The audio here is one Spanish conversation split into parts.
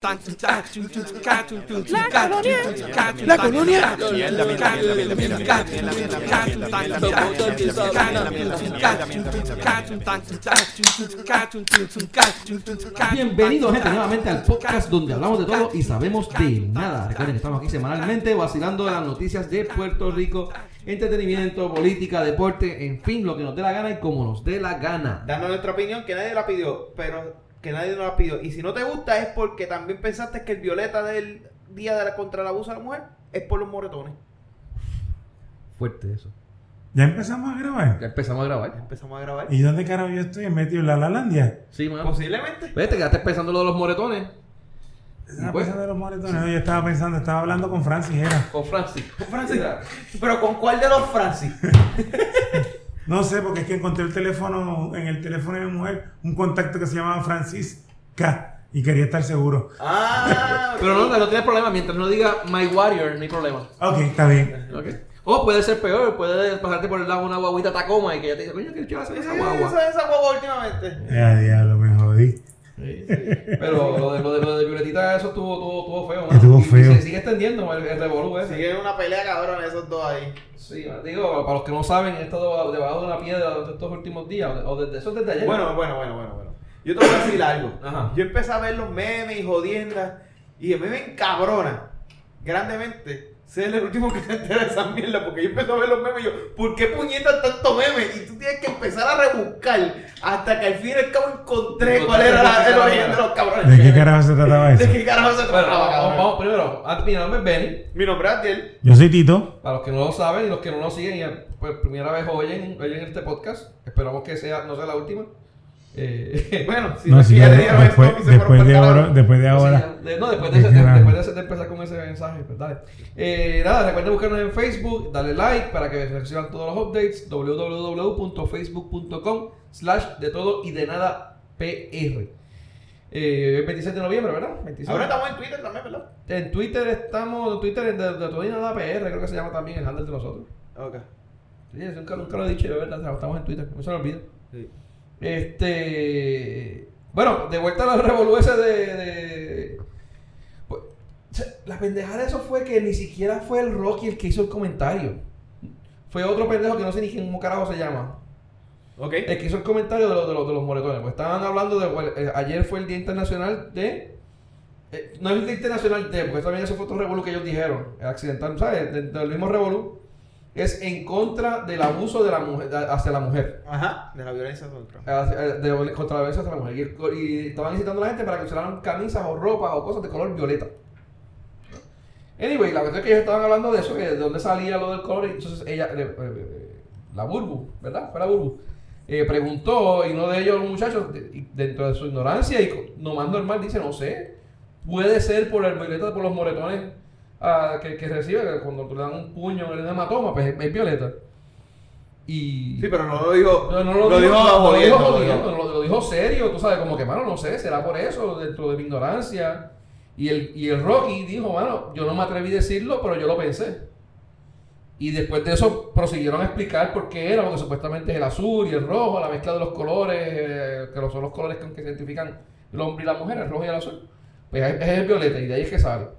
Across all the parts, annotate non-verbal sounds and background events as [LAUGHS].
La colonia. Bienvenidos gente nuevamente al podcast donde hablamos de todo y sabemos de nada. Recuerden que estamos aquí semanalmente vacilando las noticias de Puerto Rico, entretenimiento, política, deporte, en fin, lo que nos dé la gana y como nos dé la gana. Dando nuestra opinión que nadie la pidió, pero que nadie nos la pidió. Y si no te gusta es porque también pensaste que el violeta del día de la, contra el abuso de la mujer es por los moretones. Fuerte eso. Ya empezamos a grabar. Ya empezamos a grabar. Empezamos a grabar. ¿Y dónde carajo yo estoy? ¿Metido en la Lalandia? Sí, mano. Posiblemente. Vete, quedaste pensando lo de los moretones. Estaba pues. pensando en los moretones. No, yo estaba pensando, estaba hablando con Francis, era. Con Francis. Francis. Pero ¿con cuál de los Francis? [LAUGHS] No sé, porque es que encontré el teléfono, en el teléfono de mi mujer, un contacto que se llamaba Francisca. Y quería estar seguro. Ah. Pero no, no tiene problema. Mientras no diga My Warrior, no hay problema. Ok, está bien. Ok. O puede ser peor, puede pasarte por el lado una guaguita Tacoma y que ella te dice, coño, ¿qué chaval hace esa guagua? Esa, esa guagua últimamente. Ya, diablo, me jodí. Sí, sí. Pero lo de, lo de, lo de Violetita, eso estuvo, estuvo, estuvo feo, ¿no? Estuvo Y- y feo. se sigue extendiendo el, el revolú ese. Sigue una pelea cabrón esos dos ahí. Sí, digo, para los que no saben, he estado debajo de una piedra durante estos últimos días, o desde eso desde ayer. Bueno, bueno, bueno, bueno, bueno. Yo te voy a decir algo. Ajá. Yo empecé a ver los memes y jodiendas y me encabrona grandemente ser el último que se entera de esa mierda porque yo empecé a ver los memes y yo, ¿por qué puñetas tanto meme? Y tú tienes que empezar a rebuscar hasta que al fin y al cabo encontré cuál era la- el origen de los cabrones. ¿De qué carajo se trataba eso? ¿De qué carajo se Bueno, trataba, vamos, cabrón? vamos primero. Antes, mi nombre es Benny. Mi nombre es Adiel. Yo soy Tito. Para los que no lo saben y los que no lo siguen, y por primera vez oyen, oyen este podcast, esperamos que sea, no sea la última. Eh, [LAUGHS] Bueno, si No, no, si si ya le dieron después, esto y se después, de ahora, después de ahora. Sí, de- no, después de, ese- de- después de, ese- de empezar con ese mensaje, pues dale. Eh, nada, recuerden buscarnos en Facebook, darle like para que reciban todos los updates. www.facebook.com slash de todo y de nada PR. Eh, 26 de noviembre, ¿verdad? 26. Ahora estamos en Twitter también, ¿verdad? En Twitter estamos, en Twitter de, de todo y nada PR, creo que se llama también el handle de nosotros. Ok. Sí, nunca, nunca lo he dicho, de verdad, estamos en Twitter, no se me olvida. Sí. Este. Bueno, de vuelta a la revolución de. de- pues, la pendejada de eso fue que ni siquiera fue el Rocky el que hizo el comentario. Fue otro pendejo que no sé ni quién carajo se llama. Ok. El que hizo el comentario de, los de, los de los moretones. Pues estaban hablando de. eh, ayer fue el Día Internacional de. eh, no es el Día Internacional de, porque también eso fue otro revolú que ellos dijeron. Accidental, ¿sabes? Del mismo revolú. Es en contra del abuso de la mujer, hacia la mujer. Ajá. De la violencia contra. Eh, de, contra la violencia hacia la mujer. Y, estaban incitando a la gente para que usaran camisas o ropas o cosas de color violeta. Anyway, la cuestión es que ellos estaban hablando de eso, que de dónde salía lo del color. Y entonces ella, eh, eh, la Burbu, ¿verdad? Fue la Burbu. eh, preguntó y uno de ellos, los muchachos, de- dentro de su ignorancia y co- no más normal, dice, no sé, puede ser por el violeta, por los moretones ah, que, que recibe, cuando te dan un puño en el hematoma, pues es, es violeta. Y... Sí, pero no lo dijo. No, no lo, lo dijo, dijo no, lo jodiendo, dijo lo jodiendo, dijo. lo, lo dijo serio, tú sabes, como que, mano, no sé, será por eso, dentro de mi ignorancia. Y el, y el Rocky dijo, mano, yo no me atreví a decirlo, pero yo lo pensé. Y después de eso prosiguieron a explicar por qué era, porque supuestamente es el azul y el rojo, la mezcla de los colores, eh, que son los colores con que se identifican el hombre y la mujer, el rojo y el azul. Pues es, es el violeta y de ahí es que sale.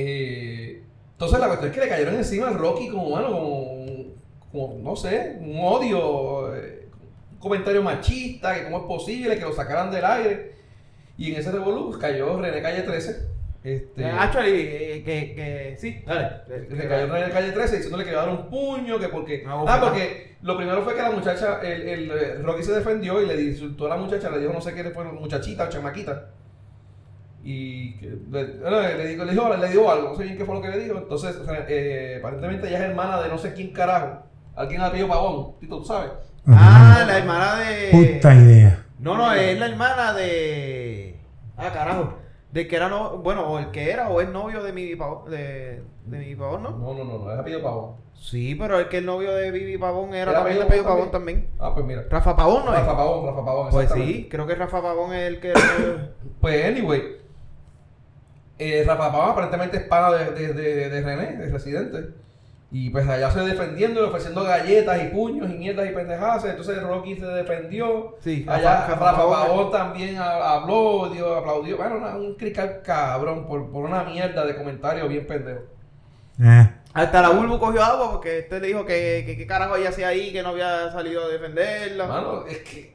Eh, entonces la cuestión es que le cayeron encima al Rocky como, mano, como, como, no sé, un odio, eh, un comentario machista, que cómo es posible que lo sacaran del aire. Y en ese revolú cayó René Calle 13. Este, Actually, eh, que, que sí, dale. le cayó René Calle 13 diciéndole que iba a dar un puño, que porque... Ah, porque lo primero fue que la muchacha, el, el, eh, Rocky se defendió y le insultó a la muchacha, le dijo no sé qué, fue muchachita o chamaquita. Y que, le, le, dijo, le, dijo, le dijo algo, no sé bien qué fue lo que le dijo. Entonces, eh, aparentemente ella es hermana de no sé quién carajo. Alguien apellido Pavón, Tito, ¿tú sabes? Ah, la hermana de. Puta idea. No, no, es la hermana de. Ah, carajo. De que era no. Bueno, o el que era, o es novio de mi pavón. De, de mi pavón, ¿no? No, no, no, no, es apellido Pavón. Sí, pero el que el novio de Vivi Pavón era, ¿Era también apellido Pavón también. Ah, pues mira. Rafa Pavón, ¿no es? Rafa Pavón, Rafa Pavón. Pues sí, creo que Rafa Pavón es el que era. [COUGHS] Pues, anyway, eh, Rafa Pavón aparentemente es pana de, de, de, de René, de Residente. Y pues allá se defendiendo, ofreciendo galletas y puños y mierdas y pendejadas. Entonces Rocky se defendió. Sí, allá Rafa- también ha- habló, dio, aplaudió. Bueno, una- un crical cabrón por, por una mierda de comentario bien pendejo. Eh. Hasta la Bulbu cogió agua porque este le dijo que que qué carajo ella hacía ahí, que no había salido a defenderla. Mano, es que,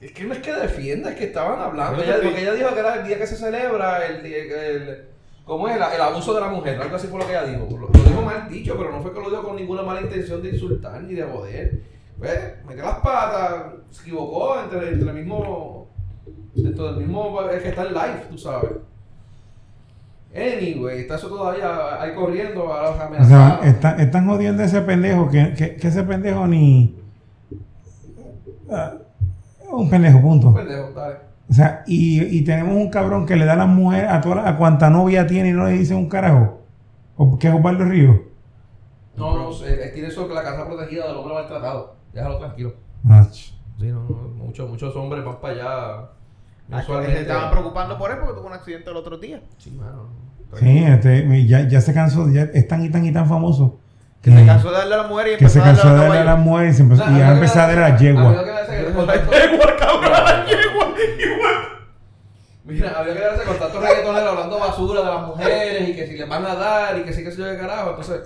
es que no es que defienda, es que estaban hablando. Ella- porque ella dijo que era el día que se celebra, el, día- el, ¿cómo es? El, el abuso de la mujer, algo así fue lo que ella dijo. Lo, lo dijo mal dicho, pero no fue que lo dijo con ninguna mala intención de insultar ni de joder. Pues, metió las patas, se equivocó entre, entre el mismo, dentro del mismo, el que está en live, tú sabes. Anyway, está eso todavía ahí corriendo, ahora O sea, amenazado. está- están jodiendo a ese pendejo que, que, que ese pendejo ni. Ah, un pendejo, punto. Pendejo, dale. O sea, y, y tenemos un cabrón que le da a la mujer a toda la- a cuanta novia tiene y no le dice un carajo. ¿O qué es Osvaldo Ríos? No, no, él tiene eso que la casa protegida del hombre maltratado. Déjalo tranquilo. Ah, ch- Sí, no, no, muchos, muchos hombres van para allá. Ah, que se estaban preocupando por él porque tuvo un accidente el otro día. Sí, mano. Sí, este, ya, ya se cansó, ya es tan y tan y tan famoso. Que se cansó de darle a la mujer y que se empezó a cansó de darle darle a la mujer y, se empezó, y ya empezó a darle a la yegua. Había que darse el contacto- Yegua, cabrón, la yegua, igual. Mira, había que darse con tantos reggaetoneros hablando basura de las mujeres y que si les van a dar y que sí que se yo de carajo. Entonces,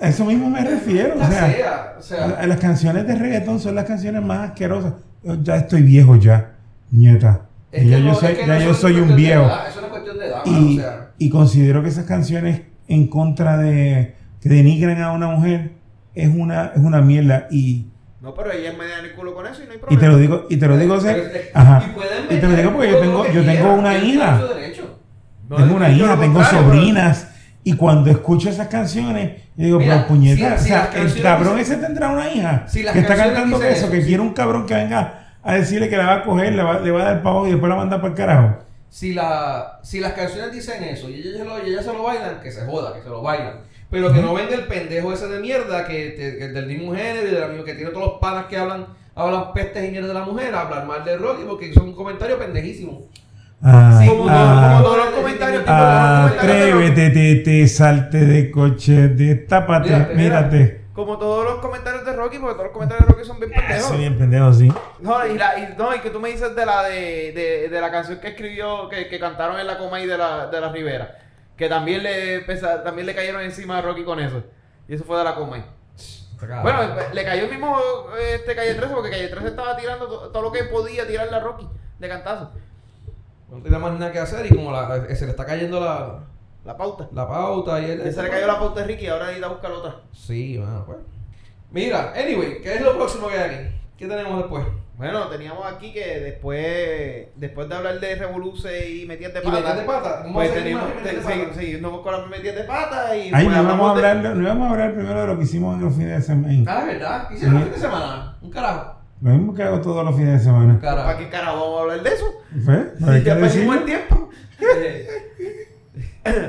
A eso mismo me refiero. O sea, sea, o sea, la- las canciones de reggaetón son las canciones más asquerosas. Yo ya estoy viejo ya, nieta. es ya yo soy, es que ya no yo es soy un viejo. edad, es cuestión de edad, mano, Y, o sea. y considero que esas canciones en contra de que denigran a una mujer es una, es una mierda. Y, No, pero ella es media en el culo con eso y no hay y problema. te lo digo, y te lo digo, o sea, ajá. y Y te lo digo porque yo tengo, yo tengo una hija. No, tengo una hija, tengo sobrinas. Y cuando escucho esas canciones, yo digo, Mira, pero puñeta, si- si o sea, el cabrón ese tendrá una hija Si que está cantando eso, eso, que sí. quiere un cabrón que venga a decirle que la va a coger, le va, le va a dar pavo y después la manda para el carajo. si, la, si las canciones dicen eso y ellas, se lo, y ellas se lo bailan, que se joda, que se lo bailan. Pero que no venga el pendejo ese de mierda que, te- que del mismo género y del amigo que tiene todos los panas que hablan, hablan pestes y mierda de la mujer, a hablar mal de Rocky porque son un comentario pendejísimo. Ah, Sí, como, ah, como todos los comentarios. tipo, todos los comentarios de Rocky. Atrévete, te, te, salte de coche, destápate, Mírate, mírate. Como todos los comentarios de Rocky, porque todos los comentarios de Rocky son bien pendejos. Soy bien pendejo, sí. No, y, la, y, no, y que tú me dices de la de, de, de la canción que escribió, que, que cantaron en la coma y de la, de la Rivera. Que también le pesa- también le cayeron encima a Rocky con eso. Y eso fue de la coma. Bueno, le cayó el mismo este Calle 13 porque Calle 13 estaba tirando to- todo lo que podía tirarle a Rocky de cantazo. no tiene más nada que hacer y como la- eh, se le está cayendo la, La pauta. la pauta y él... Ya se le cayó la pauta de Ricky y ahora necesita buscar otra. Sí, bueno, pues. Mira, anyway, ¿qué es lo próximo que hay aquí? ¿Qué tenemos después? Bueno, teníamos aquí que después después de hablar de Revoluce y metidas de ¿Y pata. metías de pata? ¿Cómo Pues va a ser teníamos, más te- metidas de sí, pata? sí, nos con las metidas de pata y Ay, pues no íbamos, a de- hablar, no íbamos a hablar primero de lo que hicimos en los fines de semana. Ah, es verdad. ¿Qué hicieron el Sí. fin de semana? Un carajo. Lo mismo que hago todos los fines de semana. Carajo. ¿Para qué carajo vamos a hablar de eso? ¿Fue? ¿No hay Si que ya perdimos el tiempo. [LAUGHS]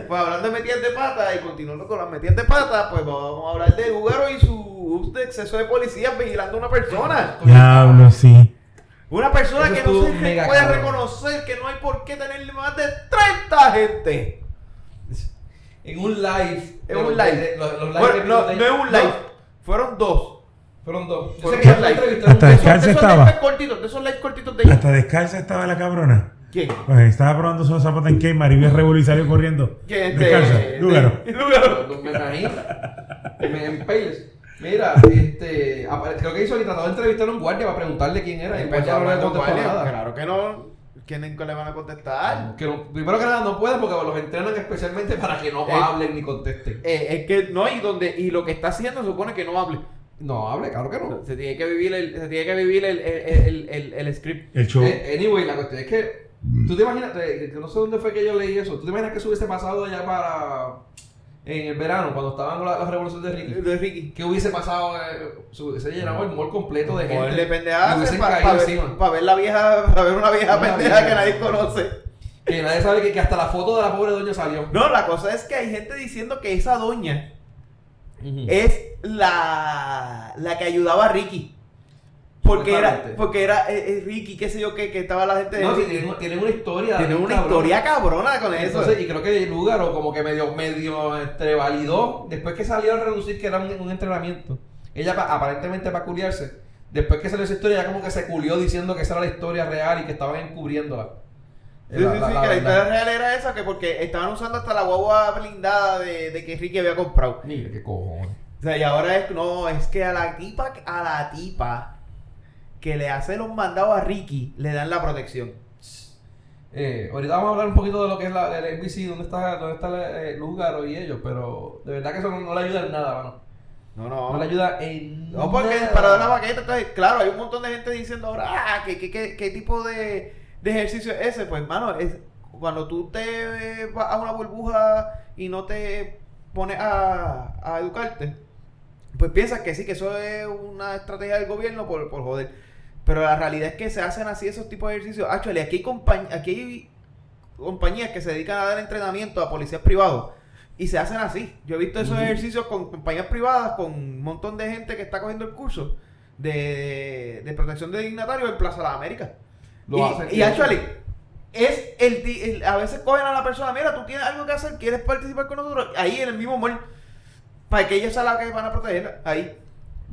Pues hablando de metidas de pata y continuando con las metidas de pata, pues vamos a hablar de Lugaro y su uso de exceso de policías vigilando a una persona. Diablo, sí. Una persona Eso que no se puede cabrón. reconocer que no hay por qué tenerle más de 30 gente. en un live. En un live. de- los, los live Bueno, no, no es un live, fueron dos. fueron dos. Yo Fueron sé que live. entrevistaron Hasta descalza de esos estaba. cortitos, de esos lives cortitos de ella. Hasta descalza estaba la cabrona. ¿Quién? Pues estaba probando sus zapatos en Kmart y vio Revol y salió corriendo. ¿Quién? Descalza, De- Lúgaro. Lúgaro. No me imagino. Empales. Mira, este, creo que hizo y trató de entrevistar a un guardia para preguntarle quién era. Y el guardia no le contestó nada. Claro que no. ¿Quién le van a contestar? Que no- primero que nada no pueden porque los entrenan especialmente para que no Eh. hablen ni contesten. Eh, es que no, y donde y lo que está haciendo se supone que no hable. No hable, claro que no. Se tiene que vivir el, se tiene que vivir el, el, el, el, el script. El show. Eh, anyway, la cuestión es que tú te imaginas, te- que no sé dónde fue que yo leí eso. ¿Tú te imaginas que eso hubiese pasado allá para en el verano cuando estaban las, las revoluciones de Ricky? De Ricky. ¿Qué hubiese pasado? eh, se llenado el mall completo de gente. De pendejadas para caído ver, encima. pa ver la vieja, para ver una vieja Una pendeja vieja. que nadie conoce. Que nadie sabe que, que hasta la foto de la pobre doña salió. No, la cosa es que hay gente diciendo que esa doña Ujú. es la, la que ayudaba a Ricky. Porque era, porque era eh, eh, Ricky, qué sé yo, que, que estaba la gente de No, sí, tienen, tienen una historia. Tiene bien una cabrona. historia cabrona con eso. Entonces, y creo que Lugaro como que medio, medio este, validó, después que salió a reducir que era un, un entrenamiento, ella pa- aparentemente para culiarse, después que salió esa historia, ella como que se culió diciendo que esa era la historia real y que estaban encubriéndola. Sí, sí, La- sí, la- que la historia real era esa, que porque estaban usando hasta la guagua blindada de, de que Ricky había comprado. Mira, qué cojones. O sea, y ahora es, no, es que a la tipa, a la tipa que le hace los mandados a Ricky, le dan la protección. Eh, ahorita vamos a hablar un poquito de lo que es la, el NBC, dónde está, dónde está eh, Lugaro y ellos, pero de verdad que eso no, no le ayuda en nada, mano. No, No, no. le ayuda en No, porque nada. para dar la baqueta, entonces, claro, hay un montón de gente diciendo ahora, ah, ¿qué, qué, qué, qué tipo de, de ejercicio es ese? Pues, hermano, es cuando tú te eh, vas a una burbuja y no te pones a, a educarte, pues piensas que sí, que eso es una estrategia del gobierno por, por joder. Pero la realidad es que se hacen así esos tipos de ejercicios. Actually, aquí hay, compañ- aquí hay compañías que se dedican a dar entrenamiento a policías privados y se hacen así. Yo he visto esos ejercicios con compañías privadas, con un montón de gente que está cogiendo el curso de, de protección de dignatarios en Plaza de las Américas. Lo y, hacen. y actually, es el, el- a veces cogen a la persona, mira, tú tienes algo que hacer, quieres participar con nosotros, ahí en el mismo mall, para que ella sea la que van a proteger, ahí.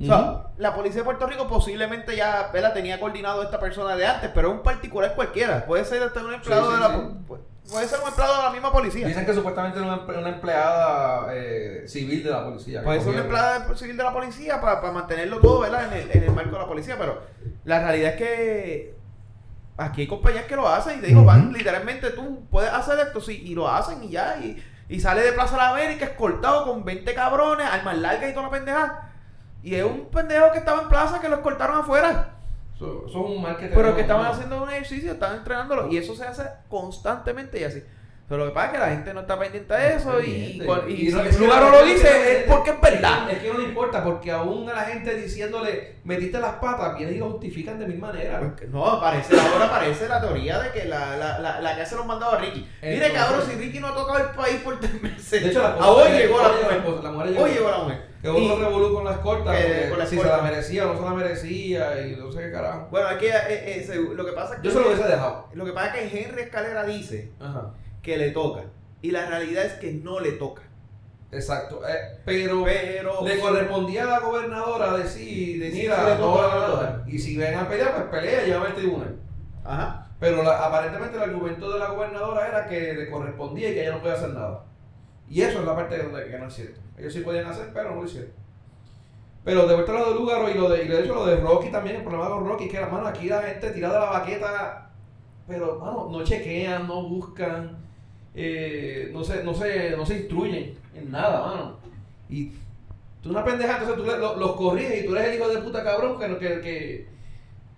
O sea, Ujú. la policía de Puerto Rico posiblemente ya tenía coordinado a esta persona de antes, pero es un particular cualquiera. Puede ser hasta un empleado Sí, sí, de la sí. puede ser un empleado de la misma policía. Dicen que supuestamente era una, una empleada eh, civil de la policía. Puede ser un cogieron. empleado de- civil de la policía para mantenerlo todo ¿verdad? En, el, en el marco de la policía, pero la realidad es que aquí hay compañías que lo hacen y te digo, van literalmente tú puedes hacer esto, sí, y lo hacen y ya, y, y sale de Plaza de la América escoltado con 20 cabrones, armas largas y toda la pendeja. Y es un pendejo que estaba en plaza que lo escoltaron afuera. Eso, eso es un mal que Pero que estaban ¿no? haciendo un ejercicio, estaban entrenándolo. Y eso se hace constantemente y así. Pero lo que pasa es que la gente no está pendiente de eso y, y Y no- si que Lugaro la lo dice es porque es verdad. Es que no le importa, porque aún a la gente diciéndole, metiste las patas, vienen y lo justifican de mil maneras. Pues No, parece, ahora parece la teoría de que la, la, la, la que hace los mandados a Ricky. Mire, cabrón, si Ricky no ha tocado el país por tres meses. De hecho, la a hoy la- llegó la hoy mujer. esposa, la mujer llegó. Hoy llegó la mujer. Que otro revolú con la escolta, que- con la si se la merecía o no se la merecía, y no sé qué carajo. Bueno, aquí eh, eh, lo que pasa es que Yo se lo hubiese dejado. lo que pasa es que Henry Escalera dice Ajá. que le toca. Y la realidad es que no le toca. Exacto. Eh, pero, Pero le correspondía a la gobernadora decir, de Sí, mira, sí le no toca, va a nada. Y si ven a pelear, pues pelea y llévame al tribunal. Ajá. Pero la- aparentemente el argumento de la gobernadora era que le correspondía y que ella no podía hacer nada. Y eso es la parte donde que no es cierto. Ellos sí podían hacer, pero no lo hicieron. Pero de vuelta a lo de Lugaro y lo de, y de hecho lo de Rocky también, el problema con Rocky es que, mano, aquí la gente tira de la baqueta, pero, mano, no chequean, no buscan, eh, no, se, no, se, no se instruyen en nada, mano. Y tú una pendeja, entonces tú le- lo- los corriges y tú eres el hijo de puta cabrón que, que, que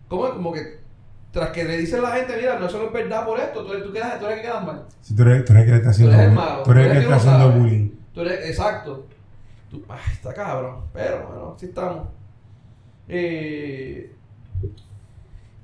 ¿cómo es? Como que tras que le dicen a la gente, mira, no eso no es verdad por esto, tú, eres- tú, quedas, tú eres el que quedas mal. Si tú eres, tú eres que le está haciendo Tú eres el bullying. malo, Tú eres tú que eres está que haciendo sabe. bullying. Tú eres, exacto. Tú, ay, está cabrón. Pero bueno, así estamos. Eh,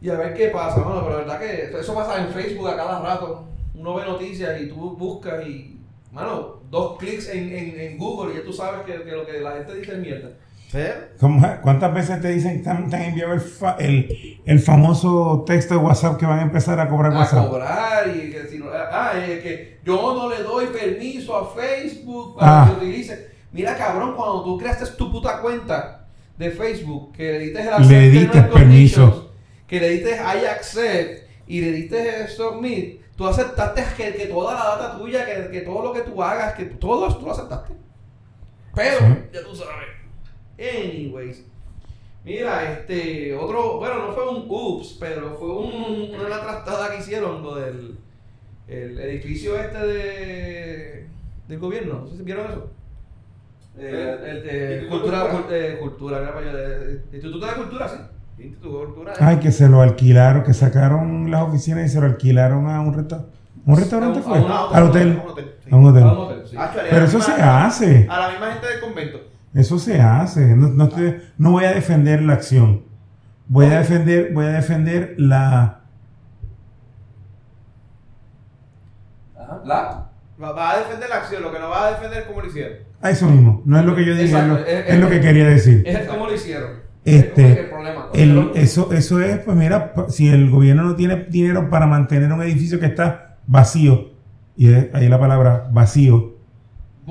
y a ver qué pasa, mano. Pero la verdad que eso pasa en Facebook a cada rato. Uno ve noticias y tú buscas y, mano, dos clics en, en, en Google y ya tú sabes que, que lo que la gente dice es mierda. Pero, ¿Cómo- ¿Cuántas veces te dicen que te han, enviado el, fa- el, el famoso texto de WhatsApp que van a empezar a cobrar A WhatsApp? cobrar y que si no, ah, es que yo no le doy permiso a Facebook para Ah. que utilice. Mira, cabrón, cuando tú creaste tu puta cuenta de Facebook, que le diste el accept Le diste permiso. que le diste I accept y le diste submit, tú aceptaste que, que toda la data tuya, que, que todo lo que tú hagas, que todo tú lo aceptaste. Pero, Sí. ya tú sabes. Anyways. Mira, este, otro, bueno, no fue un ups, pero fue un- una trastada que hicieron lo del el edificio este de del gobierno. No sé si vieron eso. Eh, el, de Instituto cultura, Cultura. de- de- Instituto de Cultura, sí. Ay, que se lo alquilaron, que sacaron las oficinas y se lo alquilaron a un restaurante. ¿Un restaurante A un- fue? a un- Ah, Al hotel. a un hotel, sí. A un hotel. A un hotel, sí. Chale, a Pero eso misma- se hace. A la misma gente del convento. Eso se hace. No, no, te- no voy a defender la acción. Voy a defender, voy a defender la. Ajá. La. Va, va a defender la acción, lo que no va a defender es cómo lo hicieron. a eso mismo. No es lo que yo dije, es Exacto, lo, es- es lo es- que quería decir. Es el cómo lo hicieron. Este- Es el problema. El- eso, eso es, pues mira, si el gobierno no tiene dinero para mantener un edificio que está vacío, y es- ahí la palabra vacío,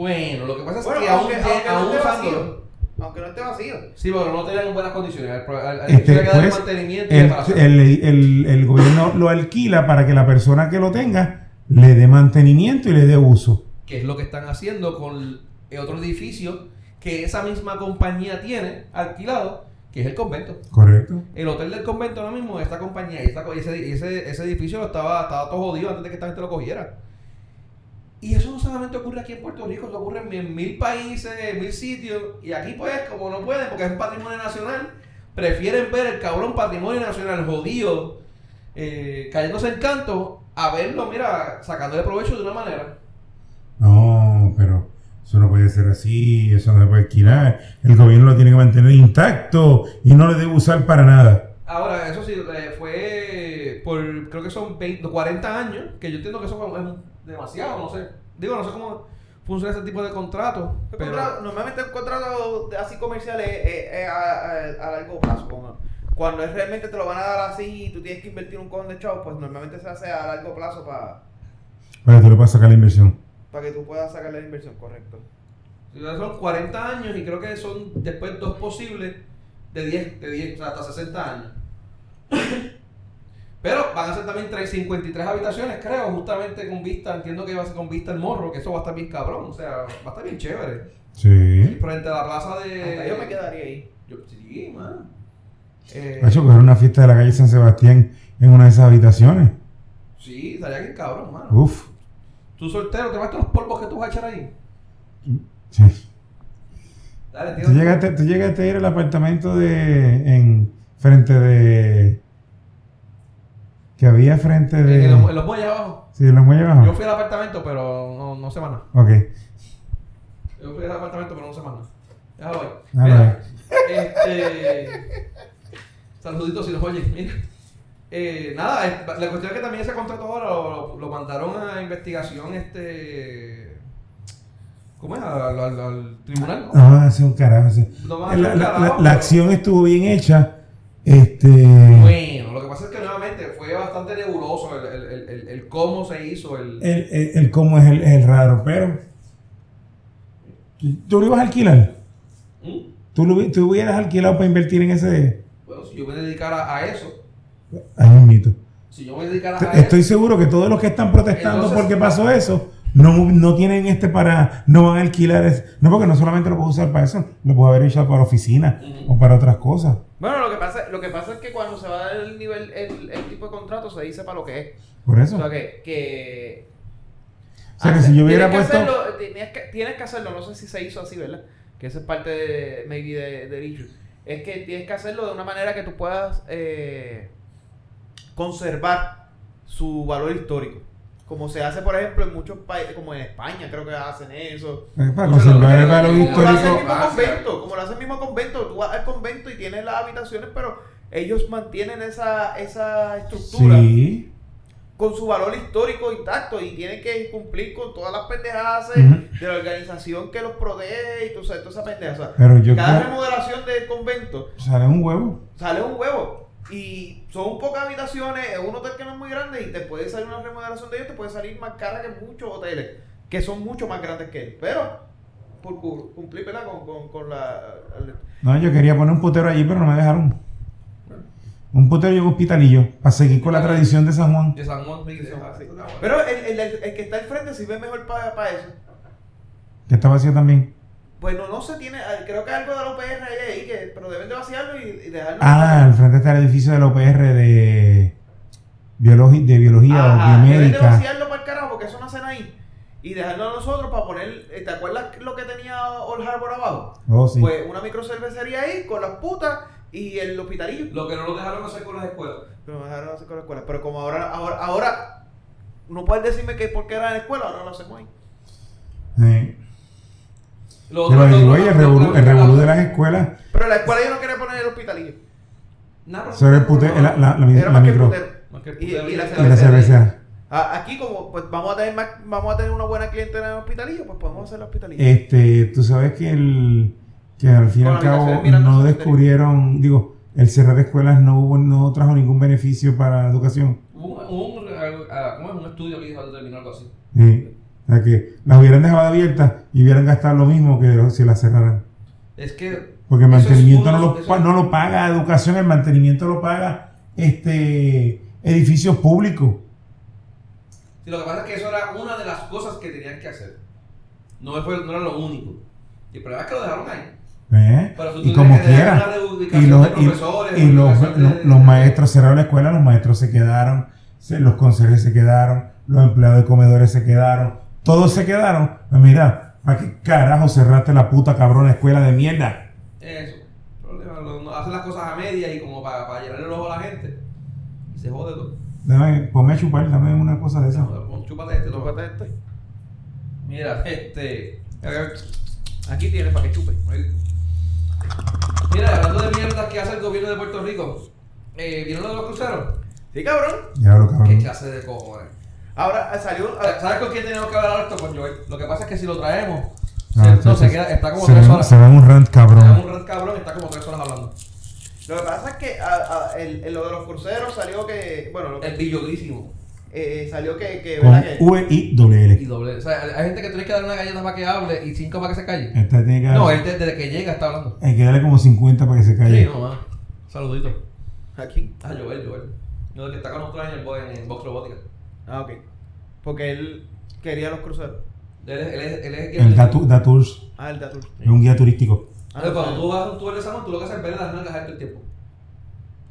Bueno, lo que pasa es Bueno, que aún, aunque, aunque no aún esté usándolo- vacío. Aunque no esté vacío. Sí, pero no tenían buenas condiciones. Al, al, al este, pues, mantenimiento y el, el- el- el gobierno lo alquila para que la persona que lo tenga le dé mantenimiento y le dé uso. que es lo que están haciendo con el otro edificio que esa misma compañía tiene alquilado, que es el convento. ¿Correcto? El hotel del convento ahora mismo, esta compañía, y esta ese, ese, ese edificio estaba, estaba todo jodido antes de que esta gente lo cogiera. Y eso no solamente ocurre aquí en Puerto Rico, eso ocurre en mil, mil países, en mil sitios. Y aquí, pues, como no pueden, porque es un patrimonio nacional, prefieren ver el cabrón patrimonio nacional jodido, eh, cayéndose en canto, a verlo, mira, sacándole provecho de una manera. No, pero eso no puede ser así, eso no se puede alquilar. El gobierno lo tiene que mantener intacto y no lo debe usar para nada. Ahora, eso sí, eh, fue por, creo que son 20, 40 años, que yo entiendo que eso fue- es demasiado, no sé. Digo, no sé cómo funciona ese tipo de contrato. El Pero, contrato- normalmente el contrato así comercial es, es- es a, a- a largo plazo. Cuando es realmente te lo van a dar así y tú tienes que invertir un cojón de chavos, pues normalmente se hace a largo plazo para Para que tú le puedas sacar la inversión. que tú puedas sacar la inversión, correcto. son 40 años y creo que son después dos posibles de 10, de 10 o sea, hasta 60 años. Van a ser también tres- 53 habitaciones, creo, justamente con vista, entiendo que va a ser con vista al morro, que eso va a estar bien cabrón, o sea, va a estar bien chévere. Sí. Frente a la plaza de... Hasta yo me quedaría ahí. Yo, sí, man. Eh, Ha hecho coger una fiesta de la calle San Sebastián en una de esas habitaciones. sí, estaría bien cabrón, mano. Uf. Tú soltero, te vas todos los polvos que tú vas a echar ahí. Sí. Dale, ¿Tú tío. llegaste, tú llegaste a ir al apartamento de. en. frente de. Que había frente En, de. en los, los muelles abajo. Sí, en los muelles abajo. Yo fui al apartamento, pero no, no nada. Ok. Yo fui al apartamento, pero no nada. Déjalo ahí. Mira, este. Saluditos si nos oyes. Mira. Eh, nada, la cuestión es que también ese contrato ahora lo, lo- lo mandaron a investigación, este. ¿Cómo es? Al, al- al tribunal. ¿no? No, hace un carajo. sí. A La, la- la- la acción estuvo bien hecha. Este. Bueno, pasa es que nuevamente fue bastante nebuloso el, el, el, el- cómo se hizo el. El, el- el cómo es el, el raro, pero. ¿Tú lo ibas a alquilar? ¿Mm? ¿Tú, lo, tú hubieras alquilado para invertir en ese. Bueno, si yo me dedicara a eso, Ahí mismito. si yo me dedicara a Estoy eso. seguro que todos los que están protestando Entonces- porque pasó eso, no, no tienen este para, no van a alquilar, es- no porque no solamente lo puedo usar para eso, lo puedo haber usado para oficina Ujú. o para otras cosas. Bueno, lo que pasa, lo que pasa es que cuando se va a dar el nivel, el, el tipo de contrato se dice para lo que es. Por eso. O sea que, que O sea, que si yo hubiera tienes que puesto- hacerlo, tienes, que, tienes que hacerlo, no sé si se hizo así, ¿verdad? Que esa es parte de, maybe de, del issue. Es que tienes que hacerlo de una manera que tú puedas eh, conservar su valor histórico. Como se hace, por ejemplo, en muchos países, como en España, creo que hacen eso. Es para Mucho conservar el valor como Como lo hace el histórico. mismo convento, como lo hace el mismo convento, tú vas al convento y tienes las habitaciones, pero ellos mantienen esa, esa estructura Sí. con su valor histórico intacto y tienen que cumplir con todas las pendejadas de la organización que los protege y tú sabes, toda esa pendeja. O sea, Pero yo cada creo- remodelación del convento Sale un huevo. sale un huevo y son pocas habitaciones, es un hotel que no es muy grande y te puede salir una remodelación de ellos, te puede salir más cara que muchos hoteles que son mucho más grandes que él. Pero por cu- cumplir ¿verdad? Con, con, con la... No, yo quería poner un putero allí, pero no me dejaron. Un putero y un hospitalillo, para seguir con la tradición de San Juan. De San Juan, sí, ah, así. está bueno. Pero el, el- el- que está al frente sirve mejor para eso. Que está vacío también. Bueno, no se tiene, ah, creo que algo de la OPR hay ahí, que, pero deben de vaciarlo y, y dejarlo. Ah, al frente está el edificio de la OPR de, biologi- de biología Ajá, o deben de biomédica. vaciarlo para el carajo porque eso no hacen ahí. Y dejarlo a nosotros para poner, eh, ¿te acuerdas lo que tenía Old Harbor abajo? Oh, sí. Pues una microcervecería ahí con las putas y el hospitalillo. Lo que no nos dejaron hacer con las escuelas. Pero dejaron hacer con la escuela. Pero como ahora, ahora, ahora, no puedes decirme que porque era en la escuela, ahora lo hacemos ahí. Sí. Lo Pero otro- el revolú, el de las escuelas, Pero la escuela yo no quería poner el hospitalillo. Pero- sobre el pute- la, la, la, la Era más que el micro putero. Más que el Y- putero y y la el- y la cerveza. Aquí como pues vamos a tener más, vamos a tener una buena clientela en el hospitalillo, pues podemos hacer el hospitalillo. Este, tú sabes que el que al fin y al cabo no descubrieron, digo, el cerrar escuelas no hubo, no trajo ningún beneficio para la educación. Hubo un, un, ¿cómo es? un estudio que dijo determinó algo así. Sí. O sea que las hubieran dejado abiertas y hubieran gastado lo mismo que si las cerraran. Es que. Porque el es mantenimiento uno- no, lo, eso- pa- no lo paga educación, el mantenimiento lo paga este edificios públicos. Sí, lo que pasa es que eso era una de las cosas que tenían que hacer. No, fue, no era lo único. Y el problema es que lo dejaron ahí. ¿eh? Pero Y como quiera. Y los, y- los, los- maestros cerraron la escuela, los maestros se quedaron, se- los conserjes se quedaron, los empleados de comedores se quedaron, todos se quedaron. Pues mira, ¿para qué carajo cerraste la puta cabrona escuela de mierda? Eso. Problema, hacen las cosas a medias y como para, para llenarle el ojo a la gente. Y se jode todo. Dame, ponme a chupar, dame una cosa de esa. No, Chúpate este. Tócate este. Mira, este. Aquí tienes para que chupe. Mira, hablando de mierdas que hace el gobierno de Puerto Rico. Eh, ¿Vieron lo de los cruceros? Sí, cabrón. Ya lo ¿Qué cabrón. clase de cojones? Ahora ah, salió. ¿Sabes con quién tenemos que hablar esto? Con Joel. Lo que pasa es que si lo traemos, Ah, se, no, se queda, está como se tres ve- horas. Se ve un rant Se da cabrón. un red cabrón y está como tres horas hablando. Lo que pasa es que ah, el, el- lo de los cruceros salió que. Bueno, lo que, Es billudísimo. eh, salió que. que Con ¿verdad que? V I doble Y L. doble. O sea, hay gente que tienes que darle una galleta para que hable y cinco para que se calle. Esta tiene que No, él desde desde que llega está hablando. hay que darle como 50 para que se Sí, calle. no, más. Saludito. Aquí. Ah, Joel, Joel. No, el que está con nosotros en el en, Box Robótica. Ah, ok. Porque él quería los cruceros. Él es, él es, él es El Datu- Datours Ah, el de Atul. es un guía turístico. Ah, Entonces, cuando tú vas a un tour de examen, tú lo que haces es ver las nalgas todo el tiempo.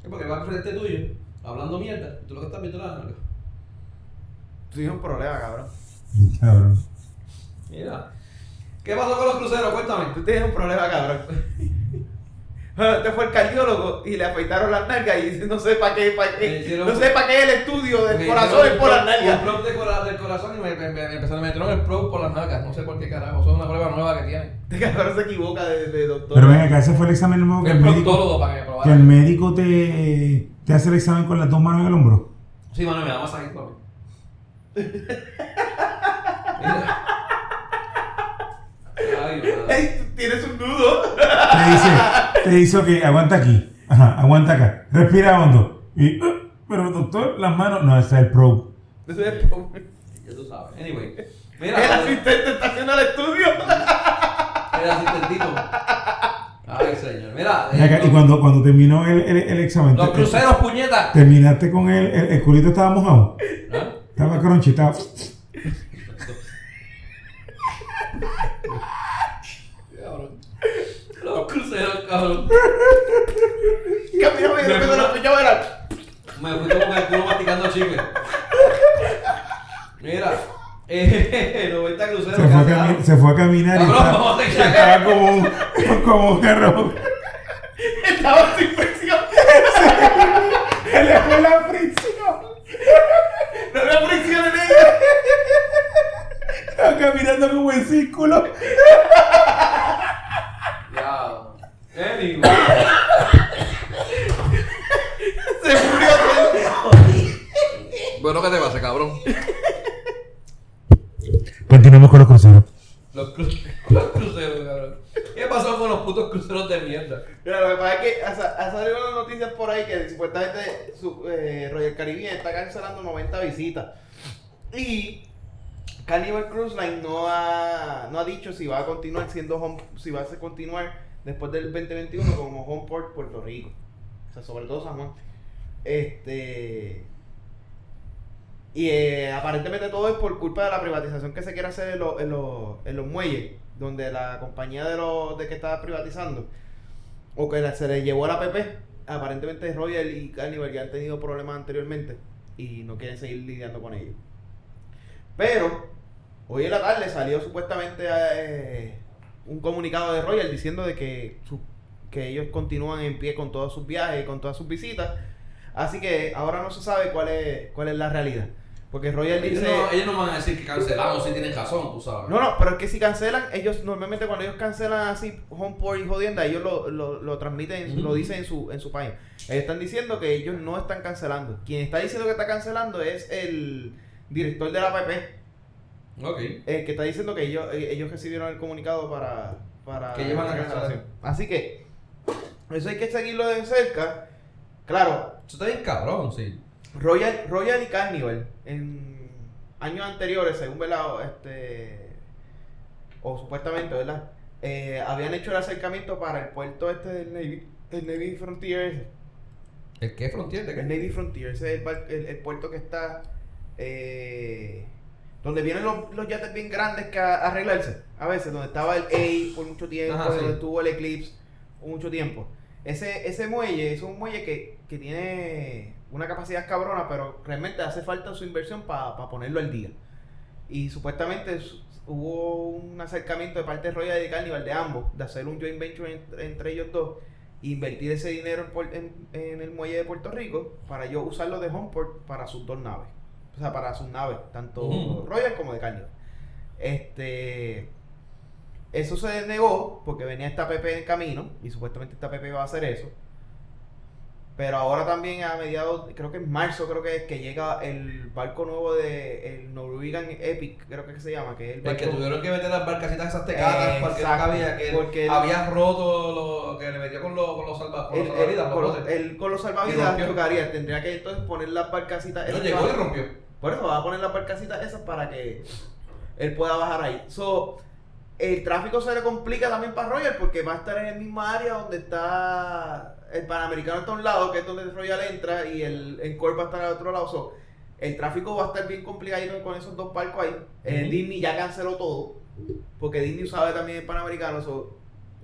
Es porque va al frente tuyo, hablando mierda, y tú lo que estás viendo es las nalgas. Tú tienes un problema, cabrón. [LAUGHS] Cabrón. Mira. ¿Qué pasó con los cruceros? Cuéntame. Tú tienes un problema, cabrón. [LAUGHS] Este fue el cardiólogo y le afeitaron las nalgas y dice, no sé para qué, para Me qué. hicieron- No sé para qué el estudio del Me corazón es por las nalgas. probe de cora- del corazón y me, me, me empezaron a meter el probe por las nalgas. No sé por qué carajo. Eso es una prueba nueva que tienen. [LAUGHS] Este cabrón se equivoca de, de doctor. Pero ven acá, ese fue el examen nuevo que El el médico, proctólogo para que me que el probara. médico te, te hace el examen con las dos manos en el hombro. Sí, mano, me da mí. [LAUGHS] Mira. Ay, madre. Tienes un nudo. Te dice, te dice, ok, aguanta aquí. Ajá, aguanta acá. Respira hondo. Y, uh, pero doctor, las manos. No, ese es el probe. Ese es el Ya tú sabes. Anyway. el Mira, asistente está haciendo el estudio. el asistentito. Ay, señor. Mira. Acá, eh, y cuando, cuando terminó el, el, el examen, Los te- cruceros, puñeta. terminaste con el, el, el culito estaba mojado. ¿Ah? Estaba crunchy, estaba. [LAUGHS] Cabrón. Los cruceros, cabrón. Yo Me no fue- lo escuchaba, era. Me fui como con el culo masticando chicle. Mira. [LAUGHS] Eh, 90 cruceros. Se fue, a se fue a caminar y Cabrón, estaba, vamos a estaba como un, como un carro. Estaba sin presión. [LAUGHS] Se le fue la fricción. No había fricción en ella. Estaba caminando como en círculo. Ya. Anyway. Se murió. Bueno, ¿qué te pasa, cabrón? Continuamos con los cruceros. Los, cru- [LAUGHS] los cruceros, cabrón. ¿Qué pasó con los putos cruceros de mierda? Mira, lo que pasa es que ha, sa- ha salido las noticias por ahí que supuestamente su, eh, Royal Caribbean está cancelando 90 visitas. Y Carnival Cruise Line no ha, no ha dicho si va a continuar siendo home, si va a continuar después del 2021 como home port Puerto Rico. O sea, sobre todo San Juan. Este. Y eh, aparentemente todo es por culpa de la privatización que se quiere hacer en, los- en los- muelles, donde la compañía de, los, de que estaba privatizando, o que se le llevó a la PP, aparentemente Royal y Carnival ya han tenido problemas anteriormente y no quieren seguir lidiando con ellos. Pero hoy en la tarde salió supuestamente eh, un comunicado de Royal diciendo de que, su- que ellos continúan en pie con todos sus viajes y con todas sus visitas. Así que ahora no se sabe cuál es, cuál es la realidad. Porque Royal Ellos dice... no, ellos no van a decir que cancelamos si tienen razón, tú sabes. No, no, pero es que si cancelan, ellos normalmente cuando ellos cancelan así Homeport y jodienda, ellos lo, lo, lo transmiten, lo dicen en su, en su página. Ellos están diciendo que ellos no están cancelando. Quien está diciendo que está cancelando es el director de la PP, Ok. eh, que está diciendo que ellos, eh, ellos recibieron el comunicado para, para Que ellos van a la cancelación. Así que Eso hay que seguirlo de cerca. Claro, Eso está bien cabrón, sí. Royal, Royal y Carnival en años anteriores, según ¿verdad? este o supuestamente, ¿verdad? Eh, habían hecho el acercamiento para el puerto este del Navy, el Navy Frontier. ¿El qué frontier? ¿De el qué? Navy Frontier, ese es el, el- el puerto que está eh, donde vienen los, los yates bien grandes que a- arreglarse, a veces, donde estaba el A por mucho tiempo, Ajá, sí. donde estuvo el Eclipse mucho tiempo. Ese, ese muelle es un muelle que, que tiene una capacidad cabrona, pero realmente hace falta su inversión para ponerlo al día. Y supuestamente hubo un acercamiento de parte de Royal y de Carnival de ambos, de hacer un joint venture entre, entre ellos dos, e invertir ese dinero en- en el muelle de Puerto Rico para yo usarlo de Homeport para sus dos naves. O sea, para sus naves, tanto Ujú. Royal como de Carnival. Este. Eso se negó porque venía esta PP en camino y supuestamente esta PP va a hacer eso. Pero ahora también a mediados, creo que en marzo creo que es que llega el barco nuevo de el Norwegian Epic, creo que se llama, que es el El que barco tuvieron que meter las barcacitas esas tecadas porque no cabía, que porque el- había roto lo que le metió con, los con los salva- con el- los salvavidas. el- con los salvavidas chocaría, tendría que entonces poner las barcasitas Él esas llegó y rompió. Por eso va a poner las barcasitas esas para que él pueda bajar ahí. So, el tráfico se le complica también para Royal porque va a estar en el mismo área donde está el Panamericano está a un lado, que es donde Royal entra, y el Encore va a estar al otro lado. So, el tráfico va a estar bien complicado con esos dos barcos ahí. Eh, Ujú. Disney ya canceló todo, porque Disney sabe también el Panamericano. So,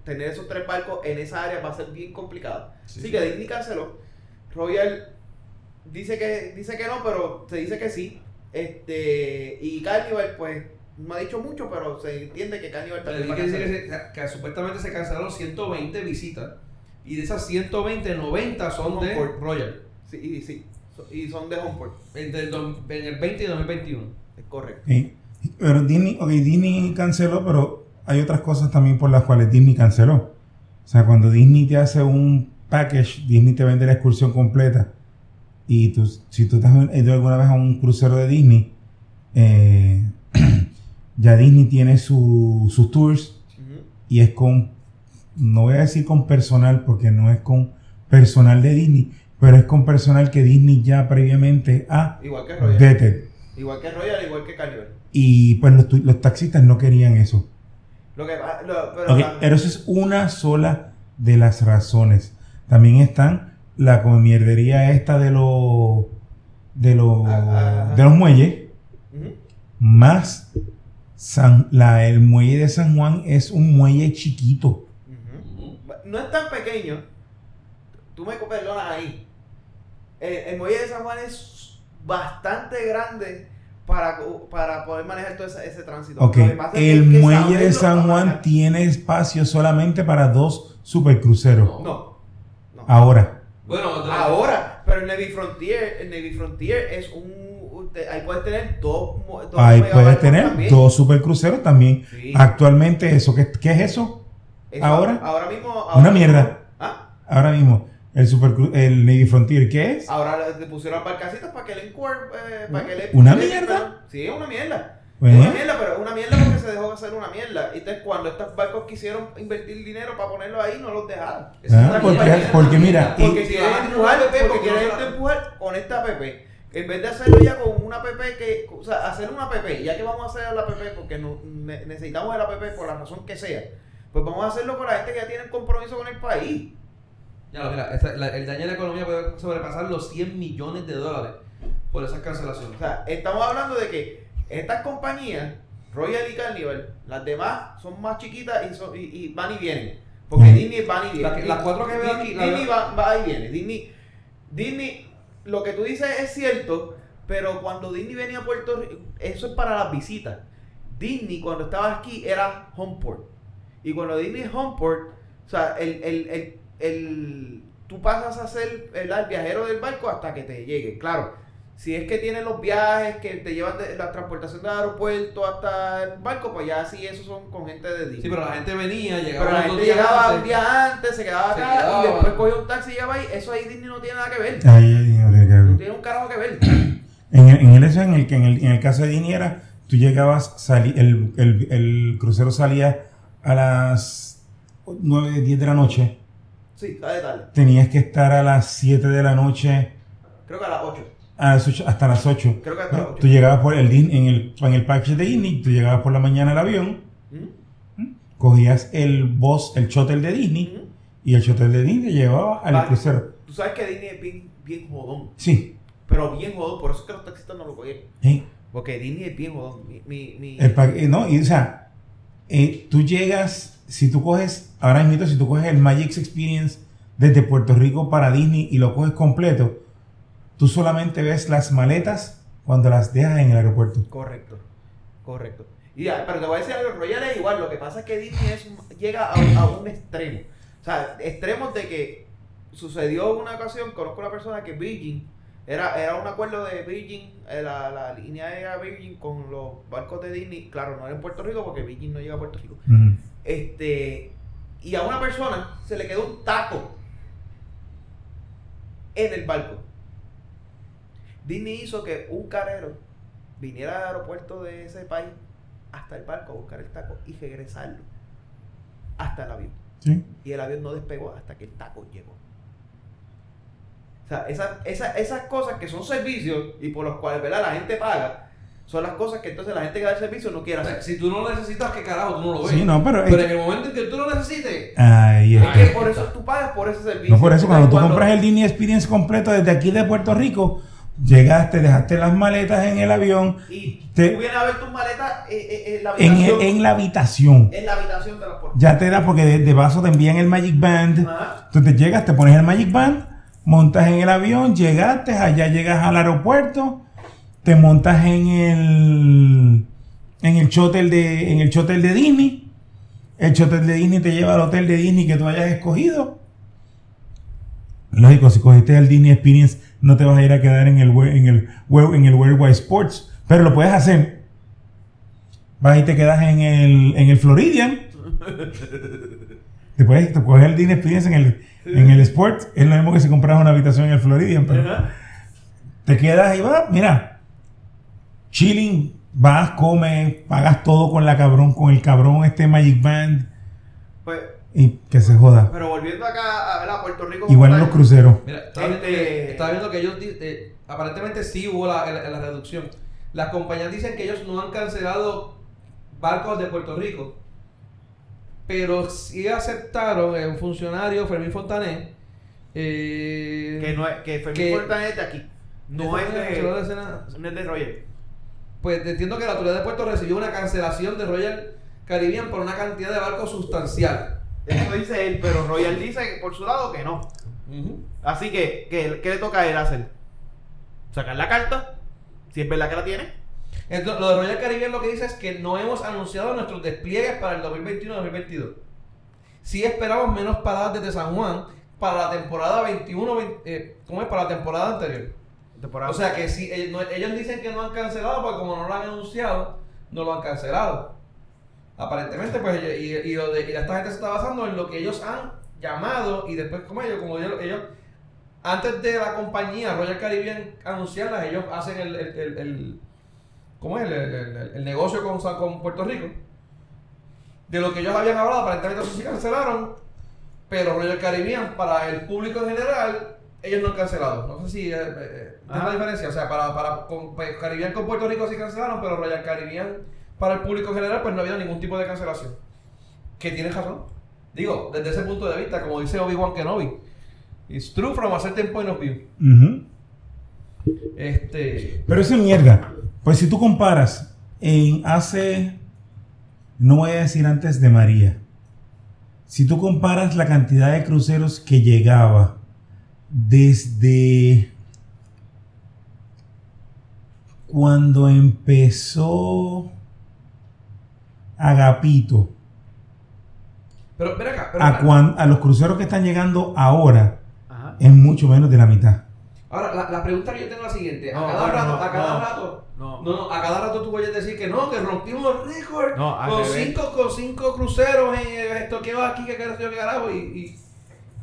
tener esos tres barcos en esa área va a ser bien complicado. Sí. Así que Disney canceló. Royal dice que dice que no, pero se dice que sí. Este y Carnival pues no ha dicho mucho, pero se entiende que Carnival Pero también va a dice que, se- que supuestamente se cancelaron 120 visitas y de esas 120, 90 son de. Royal. Sí, y sí. Y son de Homeport. Entre el en el 20 y 2021. Es correcto. Sí. Pero Disney, ok, Disney canceló, pero hay otras cosas también por las cuales Disney canceló. O sea, cuando Disney te hace un package, Disney te vende la excursión completa. Y tú, si tú te has ido alguna vez a un crucero de Disney, eh, [CLEARS THROAT] ya Disney tiene su- sus tours y es con, no voy a decir con personal porque no es con personal de Disney, pero es con personal que Disney ya previamente ha Igual que Royal. vetted. Igual que Royal, igual que Carnival. Y pues los, los taxistas no querían eso. Lo que va- lo- pero Ok, la- pero eso es una sola de las razones. También están la como mierdería esta de los de los Ah, ah. de los muelles más San, la, el muelle de San Juan es un muelle chiquito. No es tan pequeño. Tú me perdonas ahí. El, el muelle de San Juan es bastante grande para, para poder manejar todo ese, ese tránsito. Ok, Lo que pasa es que el muelle de San Juan tiene espacio solamente para dos supercruceros. No. no. Ahora, Bueno, Ahora, pero el Navy Frontier, el Navy Frontier es un. usted- ahí puedes tener dos. ahí puedes tener también. dos supercruceros también. Sí. Actualmente eso, ¿qué, qué es eso? Eso, ahora, Ahora mismo. ahora Una mismo- mierda. ¿Ah? Ahora mismo, el, supercru- el Navy Frontier, ¿qué es? Ahora le pusieron barcacitas para que le eh, para que le ¿Una le- mierda? Sí, es una mierda. Es una mierda, pero una mierda porque se dejó de hacer una mierda. Y entonces cuando estos barcos quisieron invertir dinero para ponerlo ahí, no los dejaron. Ah, porque- mira, Porque Si quieren empujar, PP, porque porque quieren no la- empujar con esta PP. En vez de hacerlo ya con una PP que, o sea, hacer una PP, ya que vamos a hacer la PP porque no, necesitamos el APP por la razón que sea, pues vamos a hacerlo con la gente que ya tiene un compromiso con el país. Ya mira, esta- la- el daño a la economía puede sobrepasar los 100 millones de dólares por esas cancelaciones. O sea, estamos hablando de que estas compañías, Royal y Carnival, las demás son más chiquitas y, son- y, y van y vienen. Porque. Disney va y viene. La las cuatro que veo aquí, la Disney va, va y viene. Disney, Disney, lo que tú dices es cierto, pero cuando Disney venía a Puerto Rico, eso es para las visitas. Disney cuando estaba aquí era Homeport. Y cuando Disney es Homeport, o sea, el, el, el, el- tú pasas a ser el, el viajero del barco hasta que te llegue. Claro, si es que tienen los viajes que te llevan de la transportación del aeropuerto hasta el barco, pues ya sí, esos son con gente de Disney. Sí, pero la gente venía, llegaba Pero la gente llegaba antes. un día antes, se quedaba Se acá quedaba. y después cogía un taxi y llegaba ahí. Eso ahí Disney no tiene nada que ver. Ahí no tiene que ver. No tiene un carajo que ver. [CLEARS THROAT] En el, en el, eso en el, que en el, en el caso de Disney era, tú llegabas, salí, el, el, el crucero salía a las 9, 10 de la noche Sí, sale tarde. tenías que estar a las 7 de la noche Creo que a las 8. A las ocho- hasta las 8. Creo que hasta las ocho. Tú llegabas por el en el, en el parque de Disney, tú llegabas por la mañana al avión, ¿Mm? cogías el bus, el shuttle de Disney, ¿Mm? y el shuttle de Disney te llevaba al Vale. crucero. Tú sabes que Disney es bien, bien jodón. Sí. Pero bien jodón, por eso es que los taxistas no lo cogieron. Porque Disney es bien jodón. Mi, mi, mi- El eh, no, y o sea, eh, tú llegas, si tú coges, ahora mismo, si tú coges el Magic Experience desde Puerto Rico para Disney y lo coges completo, tú solamente ves las maletas cuando las dejas en el aeropuerto. Correcto, correcto. Y ya, pero te voy a decir algo, Royal es igual, lo que pasa es que Disney es un- llega a, a un extremo. O sea, extremos de que sucedió una ocasión, conozco una persona que Virgin, era, era un acuerdo de Virgin, eh, la, la línea aérea Virgin con los barcos de Disney, claro, no era en Puerto Rico porque Virgin no llega a Puerto Rico. Este, y a una persona se le quedó un taco en el barco. Disney hizo que un carero viniera al aeropuerto de ese país hasta el barco a buscar el taco y regresarlo hasta el avión. Sí. Y el avión no despegó hasta que el taco llegó. O sea, esa- esa- esas cosas que son servicios y por los cuales ¿verdad? la gente paga, son las cosas que entonces la gente que da el servicio no quiere hacer. si tú no lo necesitas, ¿qué carajo? Tú no lo ves. Sí, no, pero, Pero es- en el momento en que tú lo necesites, Ahí Es que por eso tú pagas por ese servicio. No por eso, cuando tú Cuando- compras el Disney Experience completo desde aquí de Puerto Rico, llegaste, dejaste las maletas en el avión, Y te- tú vienes a ver tus maletas eh, eh, en la habitación. en la habitación. en la habitación de la puerta. Ya te da porque de, de paso te envían el Magic Band. Ajá. Entonces llegas, te pones el Magic Band, montas en el avión, llegaste, allá llegas al aeropuerto, te montas en el en el hotel de en el hotel de Disney. El hotel de Disney te lleva al hotel de Disney que tú hayas escogido. Lógico, si cogiste el Disney Experience, no te vas a ir a quedar en el en el en el Worldwide Sports, pero lo puedes hacer. Vas y te quedas en el en el Floridian. Después te coges el Disney Experience en el, en el Sport. Es lo mismo que si compras una habitación en el Floridian. Pero Ajá. te quedas y vas, mira, chilling, vas, comes, pagas todo con la cabrón, con el cabrón este Magic Band Pues, y que se joda. pero volviendo acá a, ¿verdad? Puerto Rico. Igual en los cruceros. Mira, estaba, viendo, Este- que, estaba viendo que ellos, eh, aparentemente sí hubo la, la- la reducción. Las compañías dicen que ellos no han cancelado barcos de Puerto Rico, pero sí aceptaron eh, un funcionario, Fermín Fontané, eh, Que, no es, que Fermín que- Fortanet es de aquí. No es de, a- no es de Roger. Pues entiendo que la autoridad de Puerto recibió una cancelación de Royal Caribbean por una cantidad de barcos sustancial. Eso dice él, pero Royal dice que por su lado que no. Así que, ¿qué, qué le toca a él hacer? Sacar la carta, si es verdad que la tiene. Entonces, lo de Royal Caribbean lo que dice es que no hemos anunciado nuestros despliegues para el 2021-2022. Sí esperamos menos paradas desde San Juan para la temporada 21, 20, eh, ¿cómo es? Para la temporada anterior. Temporada. O sea que si ellos, no- ellos dicen que no han cancelado, porque como no lo han anunciado, no lo han cancelado. Aparentemente, pues, y, y, lo de, y esta gente se está basando en lo que ellos han llamado y después como ellos, como ellos, ellos antes de la compañía Royal Caribbean anunciarlas, ellos hacen el, el, el- el- ¿cómo es? El, el- el- el negocio con, con Puerto Rico. De lo que ellos habían hablado, aparentemente eso sí cancelaron, pero Royal Caribbean para el público en general, ellos no han cancelado. No sé si eh, eh, ¿entiendes Ah. la diferencia. O sea, para, para con, pues, Caribbean con Puerto Rico sí cancelaron, pero Royal Caribbean para el público en general, pues no había ningún tipo de cancelación. Que tiene razón. Digo, desde ese punto de vista, como dice Obi-Wan Kenobi, it's true from a certain point of view. Este. Pero eso es mierda. Pues si tú comparas en hace, no voy a decir antes de María, si tú comparas la cantidad de cruceros que llegaba desde cuando empezó Agapito Pero, ven acá, pero a, cuan- a los cruceros que están llegando ahora, Ajá. es mucho menos de la mitad. Ahora, la, la pregunta que yo tengo es la siguiente. A No, cada rato, no, a cada no, rato. no. No, no, a cada rato tú puedes decir que no, que rompimos récord con cinco, con cinco cruceros en esto que va aquí, que carajo, que carajo, y, y,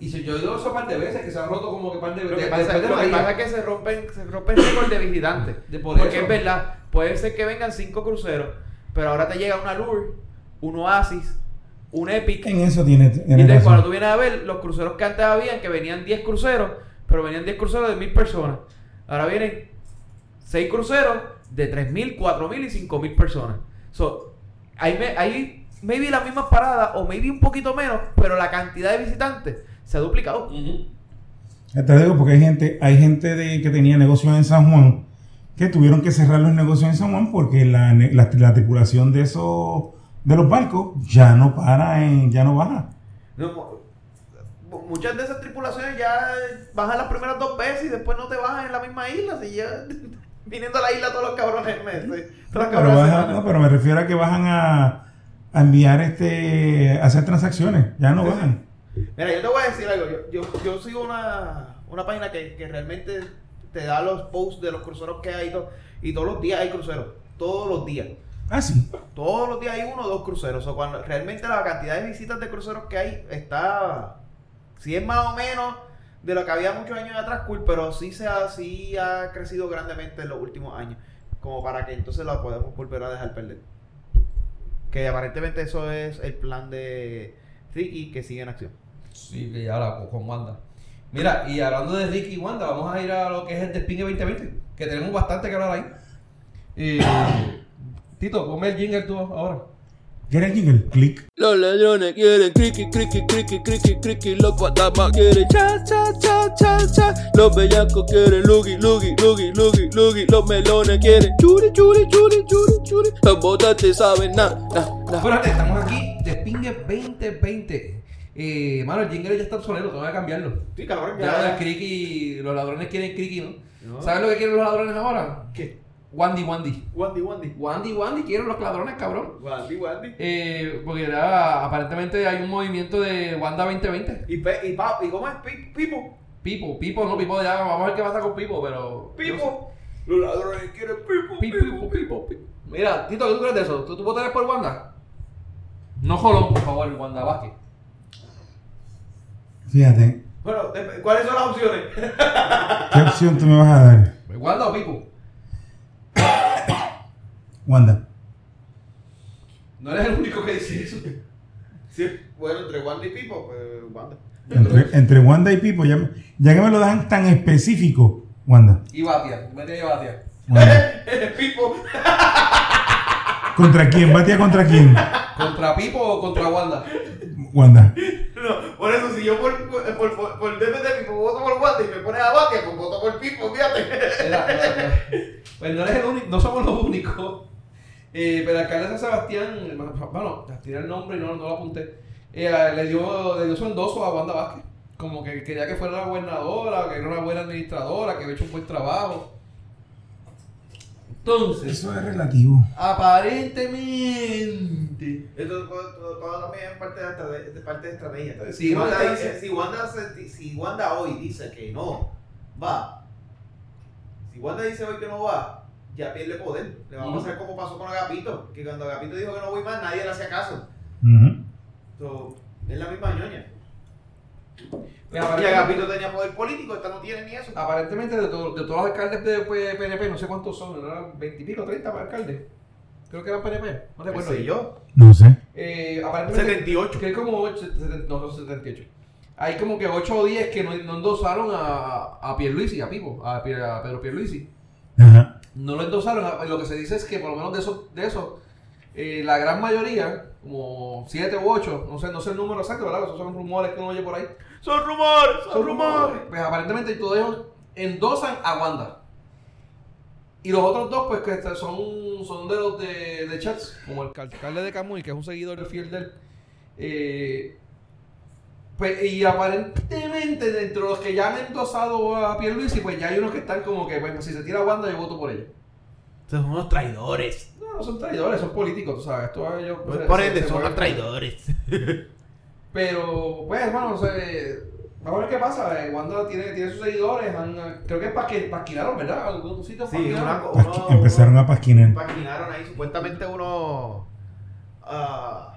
y si yo he oído eso un par de veces, que se han roto como que un par de Lo veces. que, pasa, de lo que pasa es que se rompen, se rompen récord de visitantes. De por Porque eso. es verdad, puede ser que vengan cinco cruceros, pero ahora te llega una Lure, un Oasis, un Epic. En eso tiene, Y entonces razón. cuando tú vienes a ver, los cruceros que antes habían, que venían 10 cruceros, pero venían 10 cruceros de 1000 personas. Ahora vienen 6 cruceros de 3000, 4000 y 5000 personas. So, hay, me- hay maybe las mismas paradas o maybe un poquito menos, pero la cantidad de visitantes se ha duplicado. Te digo porque hay gente, hay gente de, que tenía negocios en San Juan que tuvieron que cerrar los negocios en San Juan porque la, la, la tripulación de esos de los barcos ya no para en, ya no baja. No, mu- muchas de esas tripulaciones ya bajan las primeras dos veces y después no te bajan en la misma isla. Si ya [LAUGHS] viniendo a la isla todos los cabrones meses. Todos los Pero, cabrones baja- no, pero me refiero a que bajan a, a enviar este a hacer transacciones, ya no bajan. Mira, yo te voy a decir algo. Yo, yo, yo sigo una, una página que, que realmente te da los posts de los cruceros que hay y, todo, y todos los días hay cruceros. Todos los días. Ah, sí. Todos los días hay uno o dos cruceros. O cuando realmente la cantidad de visitas de cruceros que hay está. Si es más o menos de lo que había muchos años atrás, cool, pero sí, se ha, sí ha crecido grandemente en los últimos años. Como para que entonces la podamos volver a dejar perder. Que aparentemente eso es el plan de Ricky que sigue en acción. Sí, que ya la con Wanda. Mira, y hablando de Ricky y Wanda, vamos a ir a lo que es el Despingue 2020, que tenemos bastante que hablar ahí. Eh, [COUGHS] Tito, ponme el jingle tú ahora. ¿Quieres el jingle? Click. Los ladrones quieren criqui, criqui, criqui, criqui, criqui. Los fantasmas quieren cha, cha, cha, cha, cha. Los bellacos quieren lugi, lugi, lugi, lugi, lugi. Los melones quieren churi, churi, churi, churi, churi. Los botantes saben na, na, na. Espérate, estamos aquí, Despingue 2020. Eh, mano, el jingle ya está obsoleto, tengo que cambiarlo. Sí, cabrón, Ya el Criqui, los ladrones quieren Criqui, ¿no? No. ¿Sabes lo que quieren los ladrones ahora? ¿Qué? Wandy Wandy. Wandy, Wandy. Wandy Wandy quieren los ladrones, cabrón. Wandy, Wandy. Eh, porque ya, aparentemente hay un movimiento de Wanda 2020. ¿Y, pe, y, pa, ¿Y cómo es? Pi- Pipo. Pipo, Pipo, no, Pipo, ya vamos a ver qué pasa con Pipo, pero. Pipo. Los ladrones quieren Pipo. Pipo, Pipo, Pipo, Pipo. Mira, Tito, ¿qué tú crees de eso? ¿Tú, tú votarías por Wanda? No Jolón, por favor, Wanda Vázquez. Fíjate, Bueno, ¿cuáles son las opciones? [LAUGHS] ¿qué opción tú me vas a dar? ¿Wanda o Pipo? [COUGHS] Wanda. No eres el único que dice eso. Sí, bueno, entre Wandy y Pipo, pues Wanda. Entre, entre Wanda y Pipo, ya, ya que me lo dejan tan específico, Wanda. Y Batia, mete a Batia. Wanda. [LAUGHS] Pipo. ¿Contra quién? ¿Batia contra quién? ¿Contra Pipo o contra Wanda? Wanda. No, por eso, si yo por, por, por, por, por DP de Pipo voto por Wanda y me pones a Batia, pues voto por Pipo, fíjate. Pues no eres el único, no somos los únicos. Eh, pero el alcalde de San Sebastián, bueno, tiré el nombre y no, no lo apunté, eh, le, dio, le dio su endoso a Wanda Vázquez. Como que quería que fuera la gobernadora, que era una buena administradora, que había hecho un buen trabajo. Entonces, Eso es relativo. aparentemente, Esto todo, todo- todo también es parte de, estrate- de parte de estrategia. Sí, si, Wanda dice, si, Wanda se- si Wanda hoy dice que no va, si Wanda dice hoy que no va, ya pierde poder. Le va a pasar como pasó con Agapito, que cuando Agapito dijo que no voy más, nadie le hacía caso. So, es la misma ñoña. Y Agapito tenía poder político, esta no tiene ni eso. aparentemente de, to- de todos los alcaldes de PNP, no sé cuántos son, ¿no eran 20 y pico, 30 alcaldes. Creo que eran PNP, no ¿Qué recuerdo. sé yo? No sé. Eh, aparentemente, 78. Que hay como 8, no son 78. Hay como que 8 o 10 que no, no endosaron a, a Pierluisi, a Pipo, a, Pier- a Pedro Pierluisi. Ajá. No lo endosaron. a- Lo que se dice es que por lo menos de esos, de esos eh, la gran mayoría, como 7 u 8, no sé, no sé el número exacto, ¿verdad? Esos son rumores que uno oye por ahí. Son rumores, son rumores. Pues aparentemente todos ellos endosan a Wanda. Y los otros dos, pues que son, son de los de, de chats, como el alcalde de Camuy, que es un seguidor fiel de él. Eh, pues, y aparentemente, dentro de los que ya han endosado a Pierluisi, pues ya hay unos que están como que, pues, si se tira Wanda, yo voto por ella. Son unos traidores. No, no son traidores, son políticos, tú sabes. Esto ellos, Pues por ende, son unos traidores. Pero, pues, hermano, no sé. Vamos a ver qué pasa. eh, Wanda tiene, tiene sus seguidores. han- creo que pasqui- pasquinaron, ¿verdad? Algún sitio Sí, pasquinaron. una co- Pasqui- uno- empezaron a pasquinar. Paquinaron ahí, supuestamente uno. ah,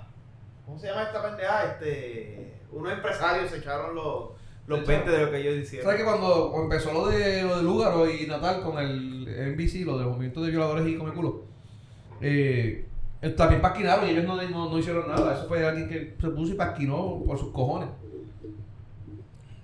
¿Cómo se llama esta pendeja? Este. Unos empresarios se echaron los, los Se 20 echaron. de lo que ellos hicieron. ¿Sabes que cuando, empezó lo de, lo de Lúgaro y Natal con el NBC, lo de los movimientos de violadores y come culo? Eh, También pasquinaron y ellos no, no, no hicieron nada. Eso fue alguien que se puso y pasquinó por sus cojones.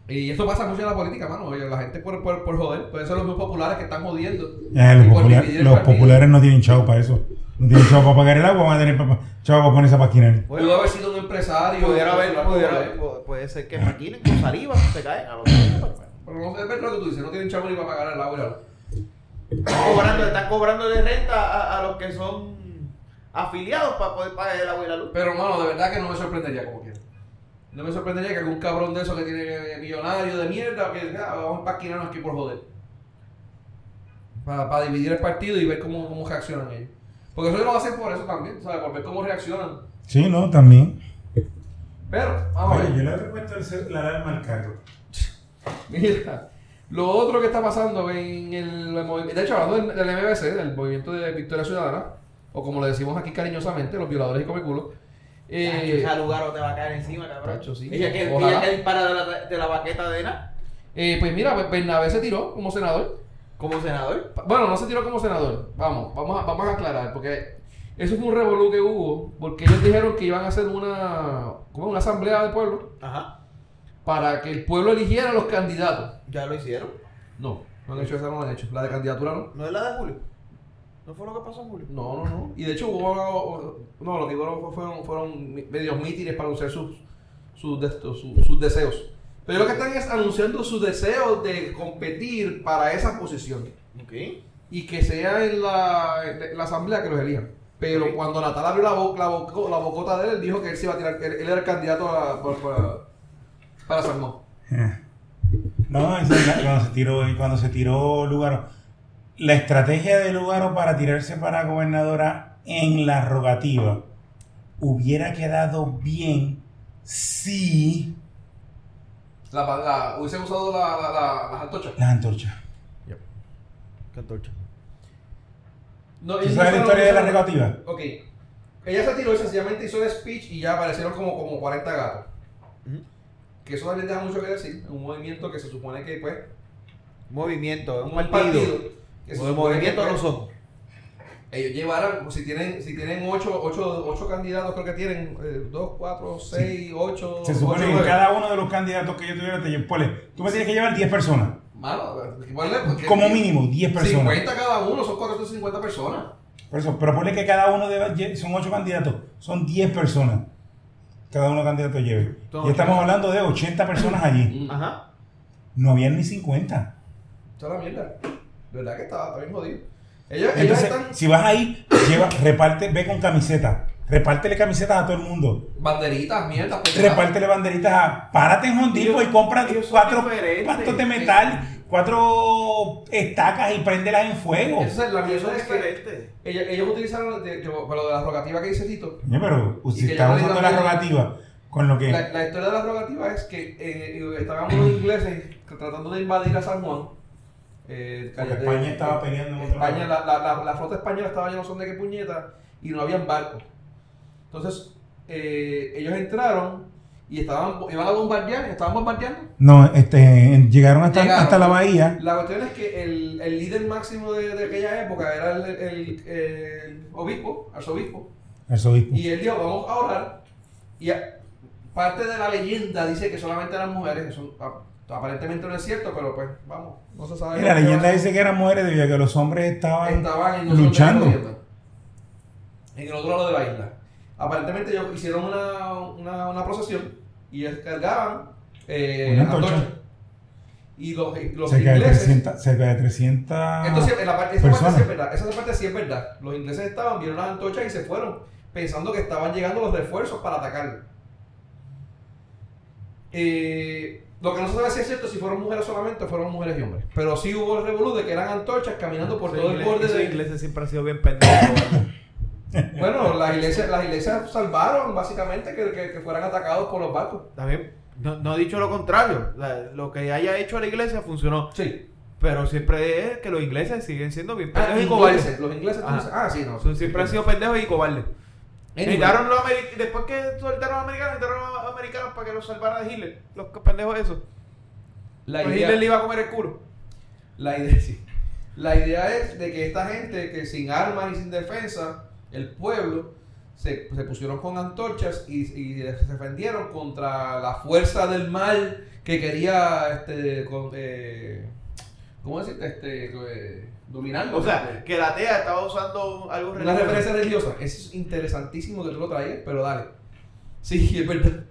Y eso pasa mucho en la política, mano. Oye, La gente por, por, por joder. Pueden ser los muy populares que están jodiendo. Eh, los, popular- los populares no tienen chavo para eso. No tienen chavo para pagar el agua, van a tener pa- chavo para ponerse a paquinar. Pudo haber sido un empresario. Pudiera haber, pudiera, puede ser que maquinen con saliva, se caen a los pero Pero no es verdad lo que tú dices. No tienen chavo ni para pagar el agua. y la luz. Están cobrando, están cobrando de renta a, a los que son afiliados para poder pagar el agua y la luz. Pero, mano, de verdad que no me sorprendería como quiera. No me sorprendería que algún cabrón de esos que tiene millonario de mierda, que ah, vamos a pasquinarnos aquí por joder. Para dividir el partido y ver cómo, cómo reaccionan ellos. Porque eso lo hacen por eso también, ¿sabes? Por ver cómo reaccionan. Sí, no, también. Pero, vamos a Oye, yo ver. le he repuesto el- la alarma al carro. [LAUGHS] Mira, lo otro que está pasando en el movimiento, de hecho, hablando del, del MBC, del Movimiento de Victoria Ciudadana, o como le decimos aquí cariñosamente, los violadores y comeculos, eh, Ese lugar te va a caer encima, cabrón. Tacho, sí. Ella que, ella que dispara de la, de la baqueta de nada, eh, pues mira, Bernabé se tiró como senador. como senador. Bueno, no se tiró como senador. Vamos, vamos a, vamos a aclarar, porque eso fue un revolú que hubo, porque ellos dijeron que iban a hacer una, como una asamblea del pueblo Ajá. para que el pueblo eligiera a los candidatos. Ya lo hicieron. No, no han hecho esa, no la han hecho. La de candidatura no. ¿No es la de Julio? ¿No fue lo que pasó en Julio? No, no, no. Y de hecho hubo, no, lo que hubo fueron, fueron medios mítines para anunciar sus, sus, deseos. Pero lo que están es anunciando sus deseos de competir para esa posición. Ok. y que sea en la, en la asamblea que los elijan. Pero cuando Natal abrió la, bo- la, boco- la bocota de él, él dijo que él se iba a tirar, él, él era el candidato a- por- por- para San Juan. No, eso es la- cuando se tiró, cuando se tiró Lugaro. La estrategia de Lugaro para tirarse para gobernadora en la rogativa hubiera quedado bien si La, la, hubiese usado la, la, la- las antorchas. las antorchas. ¿Qué antorcha? No, ¿Tú ellos sabes la historia de la rogativa? Ok. Ella se tiró y sencillamente hizo el speech y ya aparecieron como, como 40 gatos. Que eso también deja mucho que decir. Un movimiento que se supone que, pues, Movimiento, un un partido. Que se O de movimiento que, no pues, son. ellos llevaran, si tienen, si tienen 8 ocho, ocho candidatos, creo que tienen 2, 4, 6, 8. Se supone que cada uno de los candidatos que yo tuviera te llevo- ponle, tú me tienes que llevar 10 personas. Mano, ponle, porque- Como mínimo, 10 personas. 50 cada uno, son 450 personas. Por eso, pero ponle que cada uno debe, son 8 candidatos, son 10 personas. Cada uno candidato lleve. Y estamos ocho. hablando de 80 personas allí. Ajá. No habían ni 50. Esa es la mierda. De verdad que está bien jodido. Ellos, ellos Entonces, están si vas ahí, lleva, reparte, ve con camiseta. Repártele camisetas a todo el mundo. banderitas, mierdas. pendejadas. Repártele banderitas a. Párate en Home Depot y compra cuatro pastos de metal, cuatro estacas y préndelas en fuego. Esa es la Eso mierda. es que diferente. ellos, ellos utilizaron, de, yo- para lo de la rogativa que dice Tito, Coño, pero si estamos usando la rogativa con lo que. La, la historia de la rogativa es que eh, estaban unos ingleses tratando de invadir a San Juan. Eh, Porque de- España estaba peleando en España, la, la, la, la flota española estaba llena son de qué puñeta y no habían barcos. Entonces, eh, ellos entraron y estaban, iban a bombardear, estaban bombardeando. No, este, llegaron hasta, Llegaron. hasta la bahía. La cuestión es que el, el líder máximo de, de aquella época era el, el- el obispo, arzobispo, Arzobispo. y él dijo, vamos a orar. Y a- parte de la leyenda dice que solamente eran mujeres, eso a- aparentemente no es cierto, pero pues vamos, no se sabe. La leyenda dice que eran mujeres debido a que los hombres estaban, no luchando. en el otro lado de la isla. Aparentemente ellos hicieron una, una, una procesión y ellos cargaban eh, antorchas. Y los, los cerca, de ingleses... 300, cerca de 300 Esto la parte- esa, parte personas. sí es verdad, esa parte sí es verdad. Los ingleses estaban, vieron las antorchas y se fueron, pensando que estaban llegando los refuerzos para atacar. Eh, lo que no se sabe si es cierto si fueron mujeres solamente o fueron mujeres y hombres. Pero sí hubo el revolú de que eran antorchas caminando por todo el borde de... ingleses siempre han sido bien pendejos. Bueno, las iglesias, las iglesias salvaron básicamente que, que- que fueran atacados por los barcos. También, no, no he dicho lo contrario. La- lo que haya hecho la iglesia funcionó. Sí. Pero siempre es que los ingleses siguen siendo bien Ah, pendejos y cobardes. ingleses, los ingleses. Dices- Ah, sí, no. Siempre han sido pendejos y cobardes. Necesitaron los Después que soltaron a los americanos, necesitaron a los americanos para que los salvara de Hitler. Los pendejos esos. La Pues idea- Hitler le iba a comer el culo. La idea, [LAUGHS] sí. La idea es de que esta gente que sin armas y sin defensa, el pueblo, se, se pusieron con antorchas y, y se defendieron contra la fuerza del mal que quería, este, con, eh, ¿cómo decirte? Este, eh, dominarlo. O sea, que la TEA estaba usando algo Una religioso. referencia religiosa. Eso es interesantísimo que tú lo traigas, pero dale. Sí, [LAUGHS] es verdad.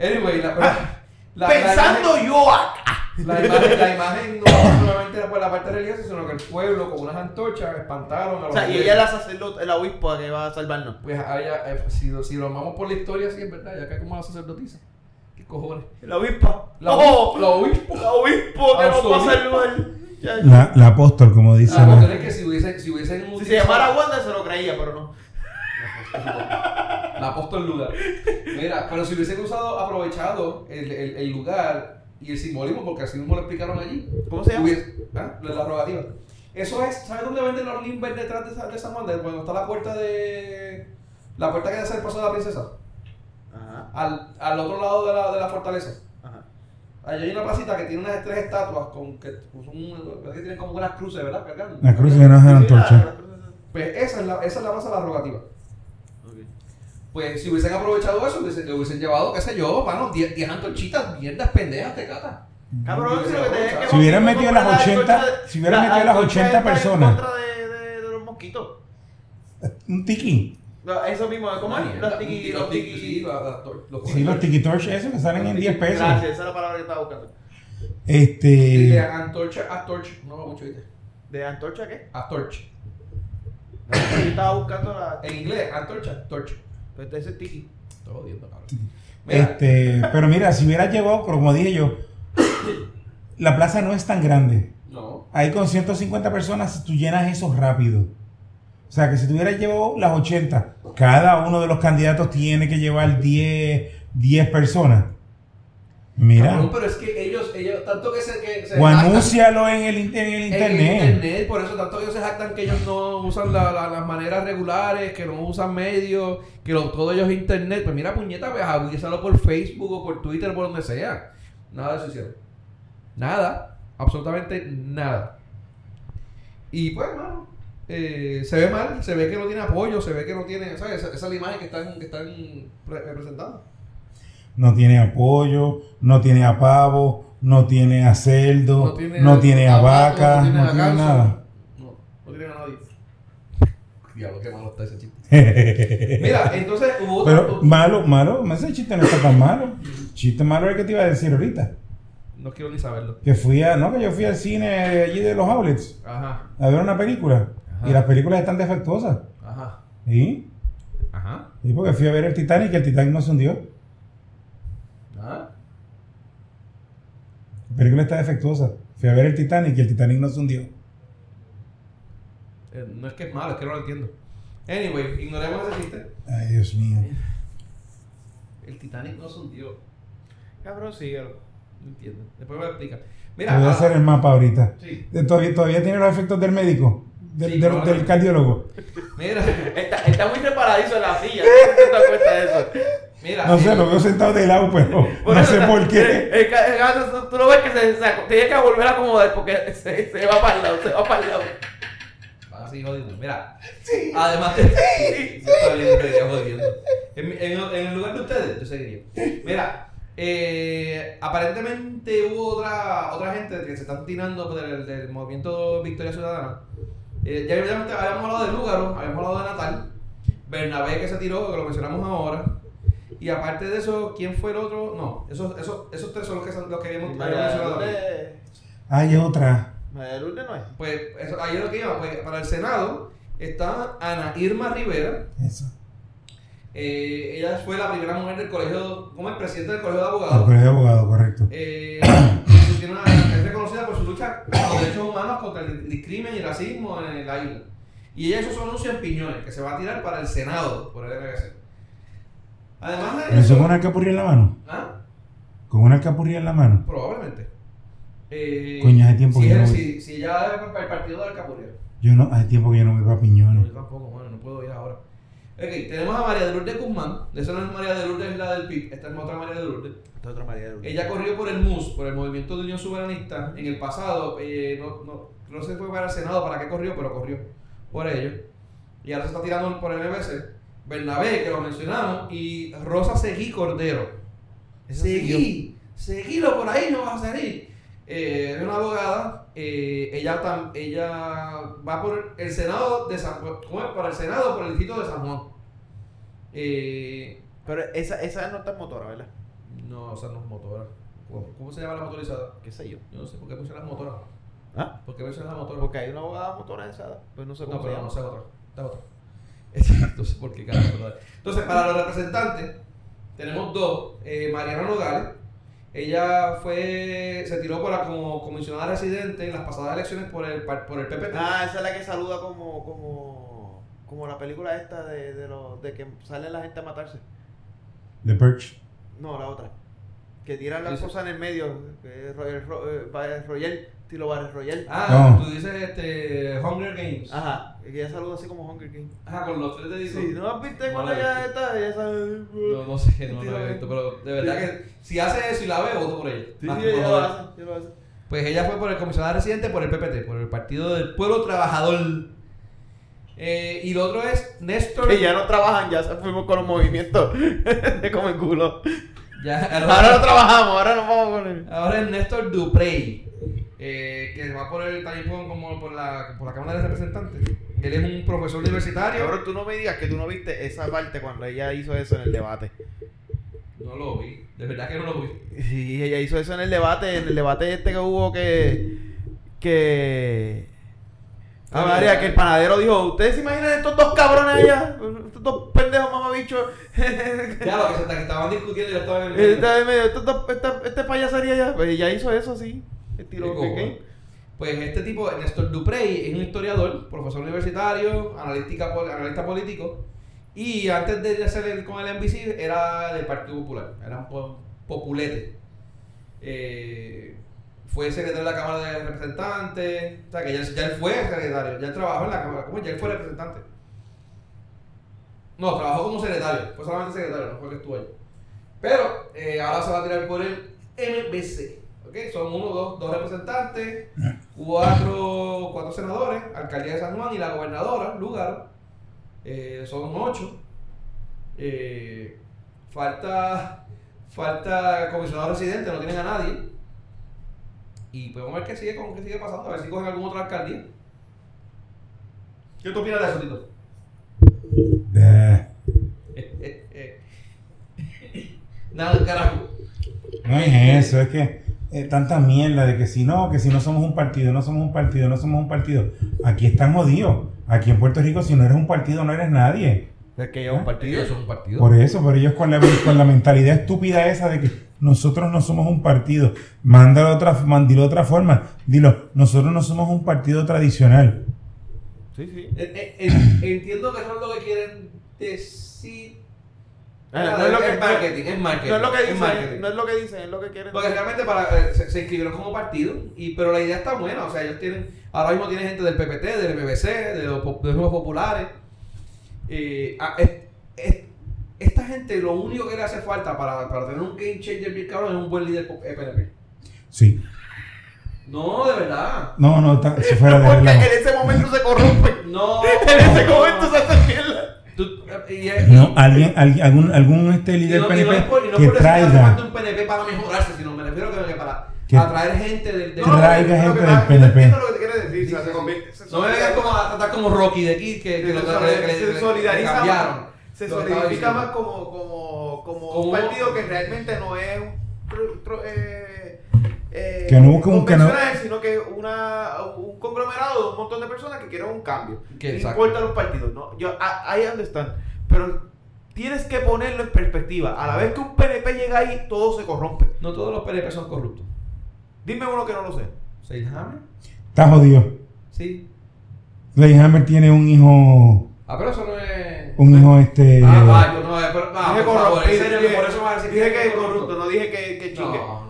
Anyway, la, la- la- Pensando yo acá. La imagen, la imagen no solamente por la parte religiosa, sino que el pueblo con unas antorchas espantaron a los O sea, y ella es la sacerdote, la obispo que va a salvarnos. Pues a ella, eh, si, lo- si lo vamos por la historia, sí es verdad, ya que como la sacerdotisa. ¿Qué cojones? La obispa. La, ¡Oh! la obispo. La obispo que nos va a salvar. Ya. La, la apóstol, como dice. La la- cuestión es que si hubiesen, si hubiesen Si se llamara Wanda se lo creía, pero no. La apóstol lugar. Mira, pero si hubiesen usado, aprovechado el, el, el lugar y el simbolismo, porque así mismo lo explicaron allí. ¿Cómo se llama? Hubiese- ¿Ah? La rogativa. Eso es, ¿sabes dónde venden los Limber detrás de, de San Juan? Cuando está la puerta de. La puerta que hace el paso de la princesa. Ajá, Al, al otro lado de la, de la fortaleza. Allí hay una placita que tiene unas tres estatuas con que, pues, son- que tienen como unas cruces, ¿verdad? Cargando. La cruz de una antorcha. la- Pues esa es la, esa es la plaza de la rogativa. Ok. Pues si hubiesen aprovechado eso, hubiesen, le hubiesen llevado, qué sé yo, mano, 10 10 antorchitas, mierdas pendejas de cata. Cabrón, si lo que tenía que Si hubieran metido las la 80 antorcha de- si hubieran la metido las antorcha 80 está en personas. contra de, de, de los mosquitos. [LAUGHS] Un tiki. No, Eso mismo, ¿cómo es? Mierda, Los tiki, los sí, tiki. Sí, los tiki torch, esos que salen en 10 pesos. Gracias, esa es la palabra que estaba buscando. De Este. antorcha a torch, no lo mucho, ¿viste? ¿De antorcha qué? A torch. Yo estaba buscando la. En inglés, antorcha, torch. Pues ese es tiki. Estoy jodiendo, cabrón. Mira, Este, pero mira, si hubieras llevado, como dije yo, la plaza no es tan grande. no. Ahí con 150 personas tú llenas eso rápido. O sea que si tú hubieras llevado las 80, cada uno de los candidatos tiene que llevar 10, 10 personas. Mira, Cabrón, pero es que ellos, ellos, tanto que se. Que se o anúncialo en el, in- en el en internet. internet, por eso tanto ellos se jactan que ellos no usan la- la- las maneras regulares, que no usan medios, que lo- todo ellos es internet. Pues mira, puñeta, pues avísalo por Facebook o por Twitter o por donde sea. Nada de eso hicieron. Nada, absolutamente nada. Y pues, mano, eh, se ve mal, se ve que no tiene apoyo, se ve que no tiene, ¿sabes? Esa, esa es la imagen que están, que están pre- representando. No tiene apoyo, no tiene a pavo, no tiene a cerdo, no tiene, a, vaca, no a tiene ganso. nada. No, no tiene a nadie. [LAUGHS] Diablo, qué malo está ese chiste. [LAUGHS] Mira, entonces hubo otra. Pero malo, malo, ese chiste no está tan malo. Chiste malo es el que te iba a decir ahorita. No quiero ni saberlo. Que fui a, no, que yo fui al cine allí de los outlets Ajá, a ver una película. Ajá. Y las películas están defectuosas. ajá, ¿Sí? ajá. Y porque fui a ver el Titanic y el Titanic no se hundió. ajá. La película está defectuosa. Fui a ver el Titanic y el Titanic no se hundió. Eh, no es que es malo, es que no lo entiendo. Anyway, ignoremos ese chiste. Ay, Dios mío. El Titanic no se hundió. Cabrón, síguelo. No entiendo. Después me lo explica. Te Mira, voy a ah, hacer el mapa ahorita. sí. De- Todavía, todavía tiene los efectos del médico, del, Sí, del- claro. del cardiólogo. Mira, Está, está muy preparadizo en la silla. [LAUGHS] ¿No te das cuenta de eso? mira. No sé, lo veo sentado de lado, pero Por no eso, sé por qué. el- el ca- el gato, tú, lo ves que se, se tiene que volver a acomodar porque se, se va para el lado, se va para el lado. Van a seguir jodiendo. Mira, además de. Sí, seguiría jodiendo. En, mi- en, en el lugar de ustedes, yo seguiría. Mira, eh, aparentemente hubo otra, otra gente que se están tirando del, del movimiento Victoria Ciudadana. Eh, ya evidentemente habíamos hablado de Lúgaro, habíamos hablado de Natal, Bernabé que se tiró, que lo mencionamos ahora. Y aparte de eso, ¿quién fue el otro? No, esos, esos, esos tres son los que, son, los que habíamos, mencionado. Hay otra. María Lourdes no es. Pues eso, ahí es lo que iba. Pues, para el Senado está Ana Irma Rivera. Eso. Eh, ella fue la primera mujer del colegio, como el presidente del colegio de El abogados. colegio de abogado, correcto. Eh, [COUGHS] tiene una- lucha por los derechos humanos contra el discrimen y el racismo en la isla. Y ella hizo su anuncio en Piñones, que se va a tirar para el Senado por el RBC. Además de ¿Eso con una alcapurria en la mano? ¿Ah? ¿Con una alcapurria en la mano? Probablemente. Eh, Coño, hace tiempo si, que no es- voy. si, si ella es para el partido de Alcapurria. Yo no, hace tiempo que yo no voy para No, Piñones. yo tampoco, bueno, no puedo ir ahora. Ok, tenemos a María de Lourdes Guzmán. De esa no es María de Lourdes, es la del PIB. Esta es otra María de Lourdes. Esta otra María Lourdes. Ella corrió por el MUS, por el Movimiento de Unión Soberanista. En el pasado, eh, no, no, no sé si fue para el Senado, para qué corrió, pero corrió por ello. Y ahora se está tirando por el MBC. Bernabé, que lo mencionamos, y Rosa Seguí Cordero. Seguí, seguilo por ahí, no vas a salir. Eh, es una abogada, eh, ella, tam- ella va por el Senado de San Juan, ¿cómo es? Para el Senado por el distrito de San Juan. Eh, Pero esa, esa no está en motora, ¿verdad? no, o sea, no es motora. ¿Cómo, cómo se llama la motorizada? ¿Qué sé yo? Yo no sé por qué mencionas motora. ¿Ah? ¿Por qué mencionas motora? Porque hay una abogada motorizada. Pues no sé cómo No, pero no sé otra. Da otra. [LAUGHS] sé por qué. Entonces, para los representantes, tenemos dos. Eh, Mariana Nogales. Ella fue, se tiró por la, como comisionada residente en las pasadas elecciones por el, par- por el PPT. Ah, esa es la que saluda como, como, como la película esta de, de, los, de que sale la gente a matarse. The Perch. No, la otra. Que tiran las cosas en el medio. Que es Royal, Ro- eh, Estilo Battle Royale. Ah, No. tú dices este, Hunger Games. Ajá, que ella saluda así como Hunger Games. Ajá, con los tres deditos. Sí, ¿no has visto No cuando ella está? Ella sabe. No, no sé, no lo he visto, pero de verdad que si hace eso y la ve, voto por ella. Sí, Más sí, ella lo hace, ella lo hace. Pues ella fue por el comisionado residente por el PPT, por el Partido del Pueblo Trabajador. Eh, y lo otro es Néstor. Que ya no trabajan, ya fuimos con los movimientos [LAUGHS] de come culo. Ya, Ahora no trabajamos, ahora nos vamos con él. Ahora es Néstor Duprey, eh, que va por el por, como por la, por la Cámara de Representantes. Él es un profesor universitario. Cabrón, tú no me digas que tú no viste esa parte cuando ella hizo eso en el debate. No lo vi, de verdad que no lo vi. Sí, ella hizo eso en el debate, en el debate este que hubo que. que. Ah, María, que el panadero dijo, ¿ustedes se imaginan estos dos cabrones allá? Estos dos pendejos mamabichos. Ya lo que, se, que estaban discutiendo yo estaba en el. Medio, estos dos, esta, este payasaría allá. Pues ella hizo eso así. Estilo. Pues este tipo, Néstor Duprey, es un historiador, profesor universitario, analítica, analista político. Y antes de hacer con el NBC, era del Partido Popular. Era un po- populete. Eh, fue secretario de la Cámara de Representantes. O sea, que ya, ya él fue secretario. Ya él trabajó en la Cámara. ¿Cómo? Ya él fue representante. No, trabajó como secretario. Fue solamente secretario, no fue que estuvo ahí. Pero eh, ahora se va a tirar por el MBC. Son uno, dos, dos representantes, cuatro, cuatro senadores, alcaldía de San Juan y la gobernadora, Lugaro. Eh, son ocho. Eh, falta, falta comisionado residente, no tienen a nadie. Y podemos ver qué sigue, con, qué sigue pasando, a ver si cogen alguna otra alcaldía. ¿Qué tú opinas de eso, Tito? Eh, [LAUGHS] Nada, carajo. no es eso, es que eh, tanta mierda de que si no, que si no somos un partido, no somos un partido, no somos un partido. Aquí están jodidos. Aquí en Puerto Rico, si no eres un partido, no eres nadie. Es que lleva un partido. Ellos son un partido. Por eso, pero ellos con la, con la mentalidad estúpida esa de que nosotros no somos un partido, mándalo de otra, man- dilo de otra forma, dilo, nosotros no somos un partido tradicional. Sí, sí. Eh, eh, entiendo que eso es lo que quieren decir. No es lo que- marketing, es marketing. No es lo que dicen, marketing. no es lo que dicen, es lo que quieren. Porque realmente para, eh, se, se inscribieron como partido, y, pero la idea está buena. O sea, ellos tienen, ahora mismo tienen gente del PPT, del MBC, de los, de los populares. Eh, ah, es- es- esta gente lo único que le hace falta para, para tener un game changer bien cabrón es un buen líder po- eh, PNP. Sí. No, de verdad. No, no, si fuera de [LAUGHS] Porque en ese momento se corrompe. No. [LAUGHS] En ese momento se hace mierda. No, alguien, alguien- algún, algún este líder no, PNP es por, y no que traiga, falta un PNP para mejorarse, sino me refiero que, que para Que- atraer gente del... Traiga gente que del PNP. Entiendo lo que te quiere decir. o sea, se convierte- se no me vengas como a tratar como Rocky de aquí, que, que, se lo- que, se que le solidariza cambiaron. más, se solidifica como, como, como Como- un partido que realmente no es un tro- tro- eh, eh, Que no busca un- que no- sino que una, un conglomerado de un montón de personas que quieren un cambio. Que no importa los partidos, ¿no? Yo, I, I understand, pero tienes que ponerlo en perspectiva. A la vez que un PNP llega ahí, todo se corrompe. No todos los PNP son corruptos. Dime uno que no lo sé. ¿Seilhammer? está jodido. Sí. Leyhammer tiene un hijo, Ah, pero eso no es... un hijo este... Ah, va, yo no, pero, ah, dije por favor, corrupto, en serio, dije- por eso vas a decir dije que es corrupto, no dije que, que chingue. No.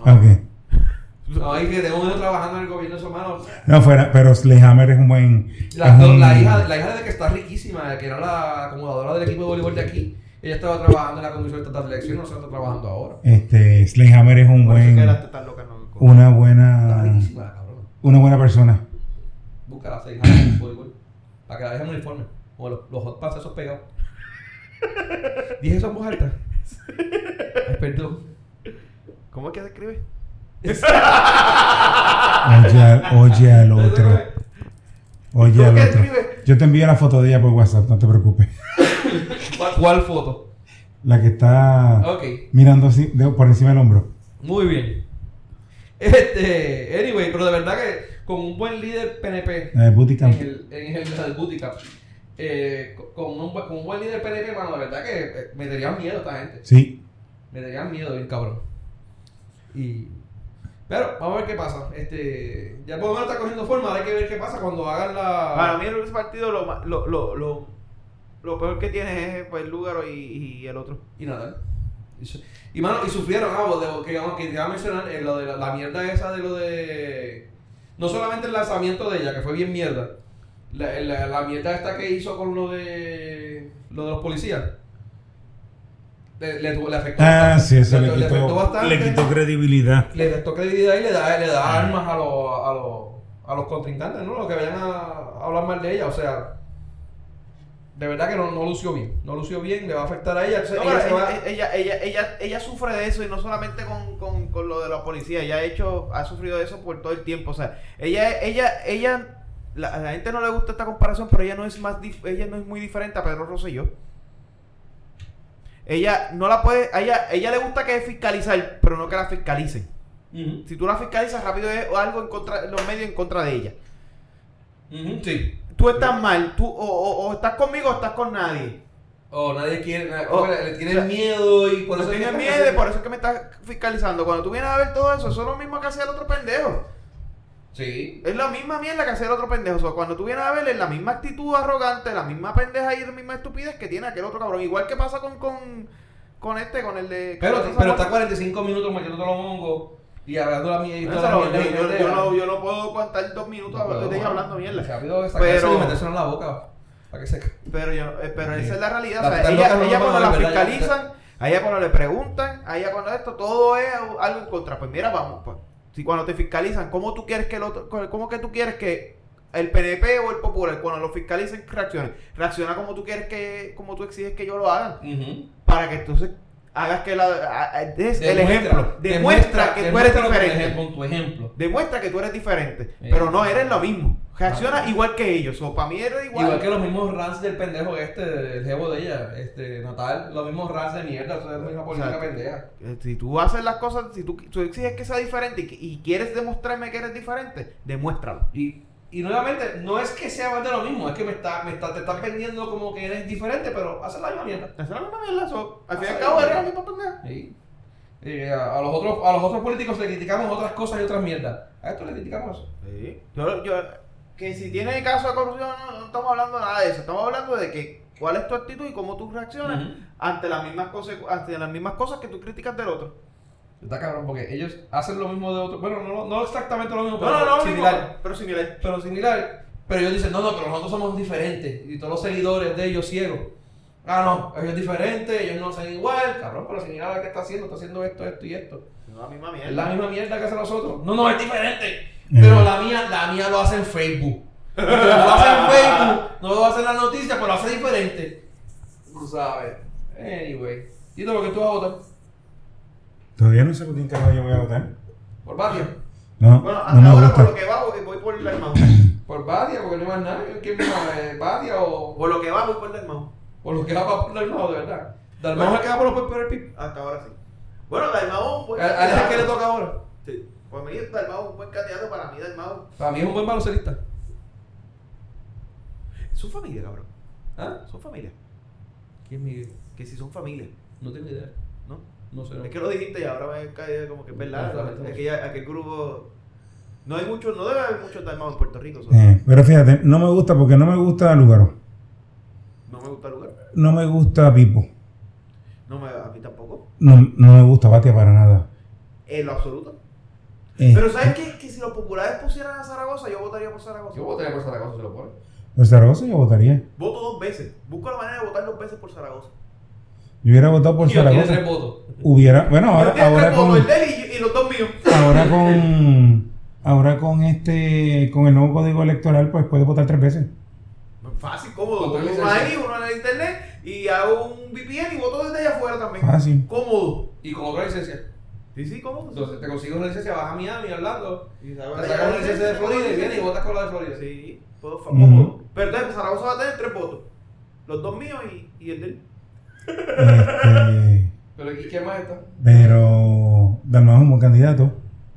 No, es que tengo uno trabajando en el gobierno de su mano. No, fuera, pero Leyhammer es un buen... La, es do- un- la hija, la hija de que está riquísima, que era la acomodadora del equipo de voleibol de aquí, ella estaba trabajando en la comisión de elección, no se está trabajando ahora. Este, Slayhammer es un Por eso que buen, tetas locas no- una Está buena, una buena persona. Busca la años de voleibol. Para que la dejen uniforme. Como los, los hot pants esos pegados. [LAUGHS] Dije eso en voz alta. Perdón. ¿Cómo es que se escribe? Oye, al- oye al otro. Oye ¿Cómo al otro. Yo te envío la foto de ella por WhatsApp, no te preocupes. ¿Cuál, foto? La que está mirando así, de- por encima del hombro. Muy bien. Este, anyway, pero de verdad que con un buen líder PNP La de Booty en Camp. el, en el, el Booty Camp, eh, con, un, buen- con un buen líder PNP, mano, de verdad que eh, me darían miedo esta gente. Sí. Me darían miedo, bien cabrón. Y. Pero, vamos a ver qué pasa. Este, ya por lo menos está cogiendo forma, ahora hay que ver qué pasa cuando hagan la. Para mí ese partido lo, lo, lo, lo, lo peor que tiene es pues, Lúgaro y, y el otro. Y Natal. Y, mano, y sufrieron algo de que, que te iba a mencionar, eh, lo de la, la mierda esa de lo de. No solamente el lanzamiento de ella, que fue bien mierda. La, la, la mierda esta que hizo con lo de. Lo de los policías. Le, le, tuvo- le afectó. Ah, bastante. sí, eso le afectó quitó, bastante. le quitó credibilidad. le restó credibilidad y le da, le da armas a los, a los, a los contrincantes, ¿no? Los que vayan a, a hablar mal de ella, o sea, de verdad que no, no lució bien, no lució bien, le va a afectar a ella. entonces No, ella va- ella, ella, ella, ella, ella sufre de eso y no solamente con, con, con lo de la policía, ella ha hecho, ha sufrido de eso por todo el tiempo. O sea, ella, ella, ella, la, a la gente no le gusta esta comparación, pero ella no es más, dif- ella no es muy diferente a Pedro Rosselló. Ella no la puede, a ella, ella le gusta que fiscalizar, pero no que la fiscalicen. Si tú la fiscalizas rápido es algo en contra, los medios en contra de ella. ujú, sí. Tú estás mal, tú o, o- o estás conmigo o estás con nadie. O nadie quiere, le tiene o sea, miedo y por eso tienes miedo, haciendo- por eso es que me estás fiscalizando. Cuando tú vienes a ver todo eso, eso es lo mismo que hacía el otro pendejo. Sí. Es la misma mierda que hacía el otro pendejo. O sea, cuando tú vienes a ver, es la misma actitud arrogante, la misma pendeja y la misma estupidez que tiene aquel otro cabrón. Igual que pasa con, con, con este, con el de. Pero, pero esa está 45 minutos metiendo los hongos y hablando la mierda. no, mierda yo, yo- no, yo no puedo aguantar dos minutos No puedo, hablando mano. mierda. Rápido Pero- y metérselo en la boca. Para que se... Pero, yo, eh, pero esa es la realidad. La o sea, ella, no ella cuando la fiscalizan, a ella cuando le preguntan, a ella cuando esto, todo es algo en contra. Pues mira, vamos, pues, si cuando te fiscalizan, ¿cómo tú quieres que el otro, cómo que tú quieres que el PNP o el Popular, cuando lo fiscalicen, reaccione? Reacciona como tú quieres que, como tú exiges que ellos lo hagan, Ujú. para que entonces hagas que la, des el ejemplo. Demuestra, que tú eres diferente. Con tu ejemplo. Demuestra que tú eres diferente, Eh. pero no eres lo mismo. Reacciona igual que ellos. O para mí eres igual. Igual que los mismos rants del pendejo este, del jevo de ella, este, Natal, los mismos rants de mierda, eso es la misma política O sea, pendeja. Eh, Si tú haces las cosas, si tú, tú exiges que sea diferente y, y quieres demostrarme que eres diferente, demuéstralo. Y, y nuevamente, no es que sea más de lo mismo, es que me está, me está, te estás vendiendo como que eres diferente, pero haces la misma mierda. Esa es la misma mierda, eso. Al fin y al cabo sí. eres la misma pendeja. Sí. Y a, a los otros, a los otros políticos le criticamos otras cosas y otras mierdas. A esto le criticamos eso. Yo, yo, que si tiene caso de corrupción, no, no estamos hablando nada de eso. Estamos hablando de que cuál es tu actitud y cómo tú reaccionas ante, las mismas consecu- ante las mismas cosas que tú criticas del otro. Está cabrón, porque ellos hacen lo mismo de otro. Bueno, no, no exactamente lo mismo, No, pero no, no, similar. mismo, pero similar. pero similar. Pero ellos dicen, no, no, pero nosotros somos diferentes. Y todos los seguidores de ellos ciegos. Ah, no, ellos es diferente, ellos no hacen igual. Cabrón, pero si mira lo que está haciendo, está haciendo esto, esto y esto. Es la misma mierda. Es la misma mierda que hacen los otros. No, no, es diferente. Pero la mía, la mía lo hace en Facebook. No [LAUGHS] lo hace en Facebook, no lo hace en las noticias, pero lo hace diferente. Tú sabes. Anyway. ¿Y tú lo que tú vas a votar? Todavía no sé por quién carajo yo voy a votar. ¿Por Batia? No, Bueno, no hasta ahora por lo que va, voy, voy por el hermano. [CLEARS THROAT] ¿Por Batia? Porque no hay más nada. ¿Quién más? Eh, ¿Batia o por lo que va, voy por el hermano. por lo que va para Dalmao, de verdad? ¿Dalmao es el que va por los por el pip? Hasta ahora sí. Bueno, Dalmao es un buen ¿A a él es el que le toca ahora? Sí. Para mí, Dalmao es un buen candidato. Para mí, Dalmao Para mí es un buen baloncelista. es su familia, cabrón. ¿Ah? Son familia. ¿Quién es Miguel? Que si son familia, No tengo idea. ¿No? No sé. no. Es que lo dijiste y ahora me cae como que es verdad. Exactamente. Es que ya, aquel grupo. No hay mucho, no debe haber muchos Dalmao en Puerto Rico. Eh, pero fíjate, no me gusta porque no me gusta Lugaro. No me gusta el lugar. No me gusta Pipo. No me, a mí tampoco. No, no me gusta Batia para nada. En lo absoluto. Eh, Pero ¿sabes qué? Que si los populares pusieran a Zaragoza, yo votaría por Zaragoza. Yo votaría por Zaragoza si lo pone. Por Zaragoza yo votaría. Voto dos veces. Busco la manera de votar dos veces por Zaragoza. Yo hubiera votado por Zaragoza. tres votos. Hubiera, bueno, ahora, ahora tres votos, con, el de él y, y los dos míos. ahora con, [LAUGHS] ahora con este, con el nuevo código electoral, pues puede votar tres veces. Fácil, cómodo. Uno ahí, uno en el internet y hago un VPN y voto desde allá afuera también. Fácil. Cómodo. Y con otra licencia. Sí, sí, cómodo. Entonces te consigues una licencia, vas a Miami, a Orlando. Y sacas una licencia de Florida y vienes y votas con la de Florida. Sí, puedo cómodo. Pero entonces Zaragoza va a tener tres votos. Los dos míos y, y el de él. Este, Pero ¿y quién más está? pero Dalmau es un buen candidato.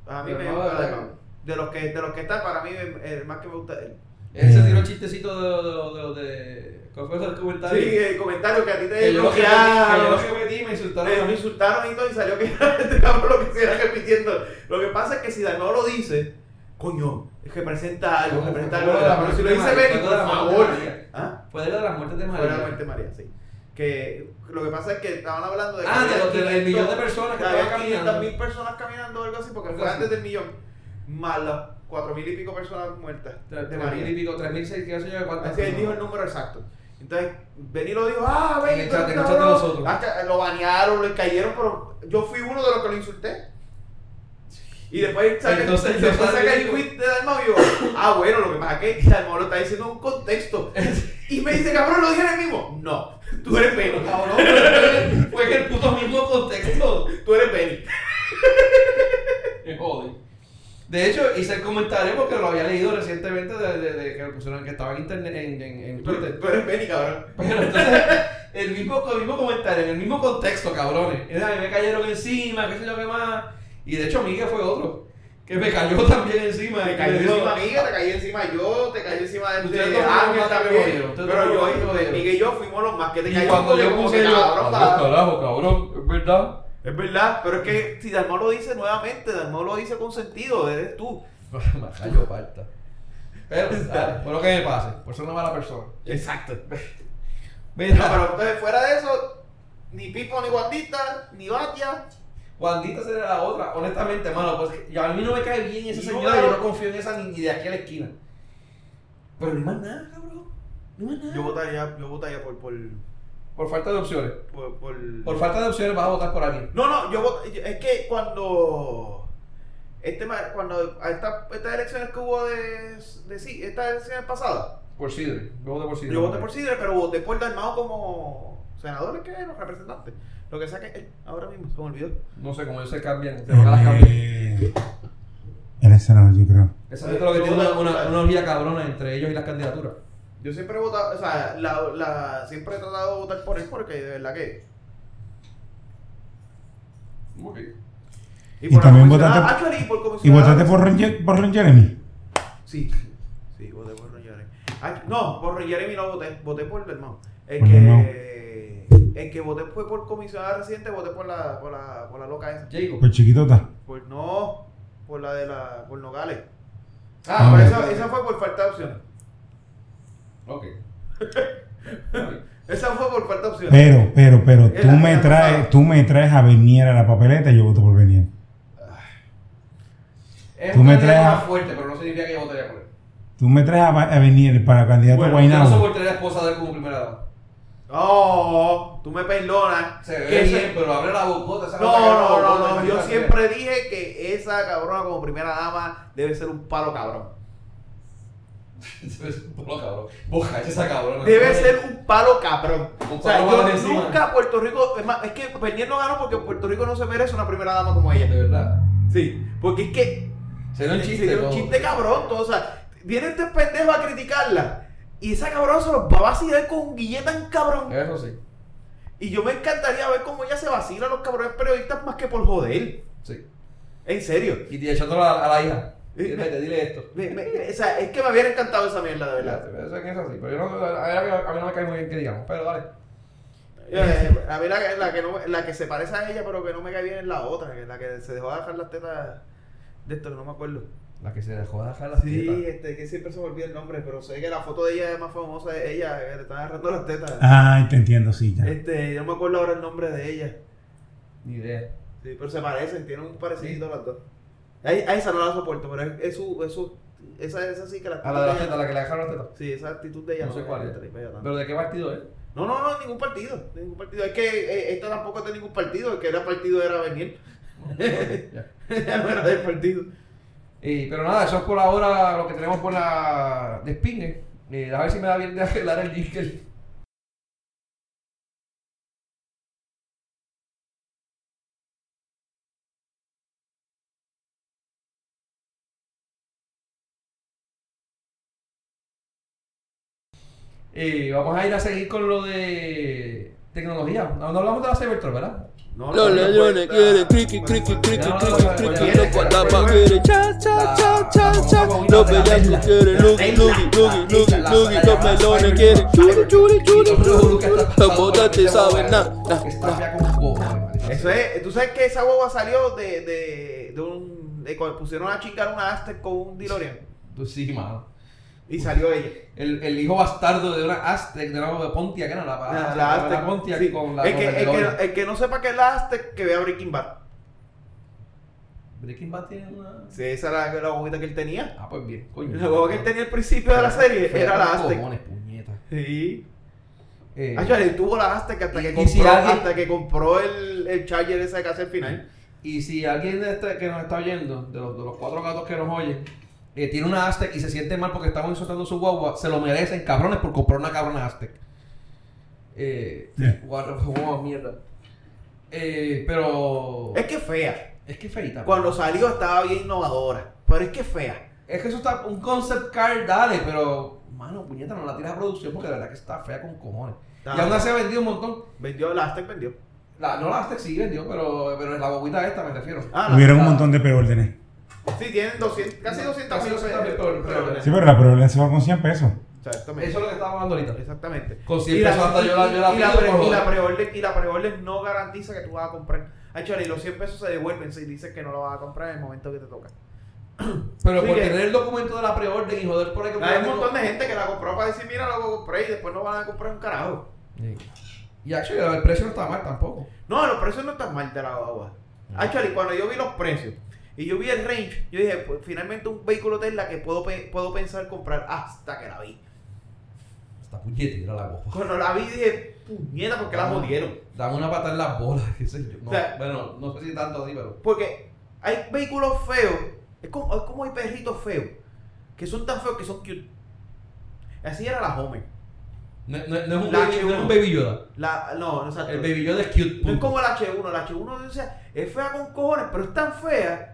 A mí me gusta de- además. De los que, de los que están, para mí el, más que me gusta es él. Él se Eh. tiró el chistecito de de, de, de, ¿Cuál fue el comentario? Sí, el comentario que a ti te que yo que yo lo que metí me insultaron. Eh, me insultaron y todo y salió que [LAUGHS] este cabrón lo que se era repitiendo. Lo que pasa es que si Dalmau lo dice, coño, es que representa algo, representa algo. de la Pero si lo dice María, Benny, por de la muerte de favor. María. ¿Ah? Fue de la muerte de Fue María. la muerte de María, sí. Que lo que pasa es que estaban hablando de que Ah, de del 500 millón de personas que estaban caminando. mil personas caminando o algo así, porque fue antes del millón. Más las cuatro mil y pico personas muertas de Tres mil y María. pico, tres mil seis, qué sé yo, cuántas. Así él dijo el número exacto. Entonces, Benny lo dijo, ah, Benny, En el pero chat- en el cabrón". chat de nosotros. Ah, Lo banearon, le cayeron, pero yo fui uno de los que lo insulté. Y después saca, Entonces, después saca el tweet de Dalmau y yo, ah, bueno, lo que pasa es que Dalmau lo está diciendo en un contexto. [LAUGHS] Y me dice, cabrón, ¿lo dije en el mismo? No, tú eres. Cabrón, fue- en el puto mismo contexto. Tú eres Benny. Me jode. De hecho, hice el comentario porque lo había leído recientemente de, de- de que lo pusieron que estaba en internet en, en, en Tú, Twitter. tú eres Benny, cabrón. Pero entonces, el mismo, el mismo comentario, en el mismo contexto, cabrones. Es, "Ay, me cayeron encima, qué sé yo qué más. Y de hecho, Miguel fue otro. Que me cayó [LAUGHS] también encima. Te cayó encima Miguel, te cayó encima yo, te cayó encima de Ángel también. Pero yo, Miguel y yo fuimos los más que te Y cayeron. cuando yo puse yo, carajo, cabrón, es verdad. Es verdad, pero es que si Dalmau lo dice nuevamente, Dalmau lo dice con sentido, eres tú. [LAUGHS] Me cayó falta. Pero, [LAUGHS] dale, por lo que me pase, por ser una mala persona. Exacto. Mira, No, pero entonces, fuera de eso, ni Pipo, ni Guandita, ni Batia. Juanita sería la otra, honestamente, mano, pues que- a mí no me cae bien esa señora, no, yo no. no confío en esa ni ni de aquí a la esquina. Pero ni más nada, cabrón. Ni más nada. Yo votaría, yo votaría por, por, Por falta de opciones. por, por- Por falta de opciones vas a votar por alguien. No, no, yo vot- yo- es que cuando este cuando a esta- estas elecciones que hubo de, de sí, estas elecciones pasadas, Por Sidre. Yo voté por Sidre. yo voté por Sidre, pero voté por Dalmao como senador, que los representantes. Lo que saque él, ahora mismo, se me olvidó. No sé cómo ellos se cambian. Se van a las cambian. Eh, en el Senado, yo creo. Esa gente lo que tiene una, una, una orgía cabrona entre ellos y las candidaturas. Yo siempre he votado, o sea, la, la, siempre he tratado de votar por él porque de verdad que. Ok. Y por la también votaste- actually, por ¿Y votaste por Ron, por Ron Jeremy? Sí, sí, voté por Ron Jeremy. Ah, no, por Ron Jeremy no voté, voté por el hermano. El Por que, el que voté fue por comisionada residente, voté por la, por la, por la loca esa. Jacob. Por chiquitota. Por, no, por la de la, por Nogales. Ah, pero ok. esa, esa fue por falta de opciones. Ok. [LAUGHS] Esa fue por falta de opciones. Pero, pero, pero, tú me traes, tú me traes a Bernier a la papeleta y yo voto por Bernier. Es Tú me traes a- más fuerte, pero no significa que yo votaría por él. Tú me traes a, a Bernier para candidato Bueno, a Yo no Guaynabo. soportaría a esposa de él como primera dama. Oh, tú me perdonas. Se ve que bien, pero abre la bocota. esa No, no, no, bocota, no. Yo siempre dije que esa cabrona como primera dama debe ser un palo cabrón. [LAUGHS] Debe ser un palo cabrón. Boja, esa cabrona. Debe ser un palo cabrón. Un O sea, yo encima. nunca Puerto Rico. Es, más, es que Bernier no ganó porque Puerto Rico no se merece una primera dama como ella. De verdad. Sí, porque es que. Sería un chiste. sería un chiste cabrón. todo, o sea, viene este pendejo a criticarla. Y esa cabrona se los va a vacilar con un guille tan cabrón. Eso sí. Y yo me encantaría ver cómo ella se vacila a los cabrones periodistas más que por joder. Sí. En serio. Y echándolo a, a la hija. Dile, vete, dile esto. Me- me- o sea, es que me hubiera encantado esa mierda, de verdad. Eso es que es así. Pero yo no, a, a- a mí no me cae muy bien que digamos. Pero dale. Eh, A mí la, la que no, la que se parece a ella, pero que no me cae bien es la otra, que la que se dejó dejar las tetas de esto, que no me acuerdo. La que se dejó de dejar las Sí, tetas. este, que siempre se me olvida el nombre, pero sé que la foto de ella es más famosa de ella, que le están agarrando las tetas. Ay, te entiendo, sí, ya. Este, yo no me acuerdo ahora el nombre de ella. Ni idea. Sí, pero se parecen, tienen un parecido las dos. Ahí, ahí esa no la soporto, pero es, es su, es su, esa, esa sí que la A la de las ella- tetas, la que le dejaron las tetas. Sí, esa actitud de ella No sé me cuál es. ¿Pero de qué partido es? No, no, no, ningún partido, ningún partido. Es que eh, esta tampoco es de ningún partido, el que era partido era venir. Ya. [LAUGHS] ya no era del partido. Pero nada, eso es por ahora lo que tenemos por la de Spinner. A ver si me da bien de arreglar el jingle. Vamos a ir a seguir con lo de tecnología. No, no hablamos de la Cybertruck, ¿verdad? No, Los no, leones no, quieren criqui, criqui, criqui, criqui, criqui, no, los guatamas quieren cha, cha, cha, cha, cha. Los bellacos quieren lugi, lugi, lugi, lugi, lugi. Los melones quieren churi, churi, churi, churi. Los botas te saben nada. Eso es, tú sabes que esa hueva salió de, de, de un. De cuando pusieron a chingar una Aztec con un DeLorean. Pues sí, mano. Y salió ella. El, el hijo bastardo de una Aztec, de una de Pontiac, que era la, La, la, la Aztec. Pontiac sí. con la el, que, el que, el que no sepa que es la Aztec, que vea Breaking Bad. Breaking Bad tiene una... Sí, esa era la, la bobita que él tenía. Ah, pues bien, coño. La hueva que él tenía al principio de la serie era la Aztec. cojones, puñeta. Sí. Eh, Ah, ya, él tuvo la Aztec hasta que Y- compró, si alguien- hasta que compró el, el Charger ese que hace al final. Y si alguien de este que nos está oyendo, de los, de los cuatro gatos que nos oyen, eh, tiene una Aztec y se siente mal porque estamos insultando su guagua, se lo merecen, cabrones, por comprar una cabrona Aztec. Eh, Yeah. mierda. Eh, pero. Es que fea. Es que feita. Cuando salió estaba bien innovadora. Pero es que fea. Es que eso está. Un concept car, dale, pero. Mano, puñeta, no la tiras a producción porque de verdad que está fea con cojones. Está- Y aún así ha vendido un montón. Vendió la Aztec, vendió. La, no la Aztec sí vendió, pero, pero la bobita esta me refiero. Ah, la- Hubieron un la- montón de preórdenes. Sí, tienen 200, casi 200 Casi mil 200 mil pre- pre- pre- Sí, pero la preorden se va con 100 pesos. Exactamente. Eso es lo que estábamos hablando ahorita. Exactamente. Con 100 Y la- pesos hasta yo la- yo la y la pre- y la preorden y la preorden no garantiza que tú vas a comprar. Actually, los 100 pesos se devuelven si dices que no lo vas a comprar en el momento que te toca. [CLEARS THROAT] Pero Sí, por que- tener el documento de la preorden y joder por ahí que Hay un montón de gente que la compró para decir, mira, lo compré y después no van a comprar un carajo. Y actually, el precio no está mal tampoco. No, los precios no están mal de la guagua. Actually, cuando yo vi los precios y yo vi el range, yo dije, pues finalmente un vehículo Tesla que puedo, puedo pensar comprar hasta que la vi. Está puñetera la guapa. Cuando la vi dije, puñeta, porque la jodieron. Dame una pata en las bolas, [LAUGHS] qué sé yo. No, O sea- bueno, no sé si tanto así, pero. Porque hay vehículos feos, es como, es como hay perritos feos, que son tan feos que son cute. Así era la Homer. No, no- no es, un baby, no es un baby Yoda. La, no, exacto. El baby Yoda es cute. No es como la H1. La H1 o sea, es fea con cojones, pero es tan fea.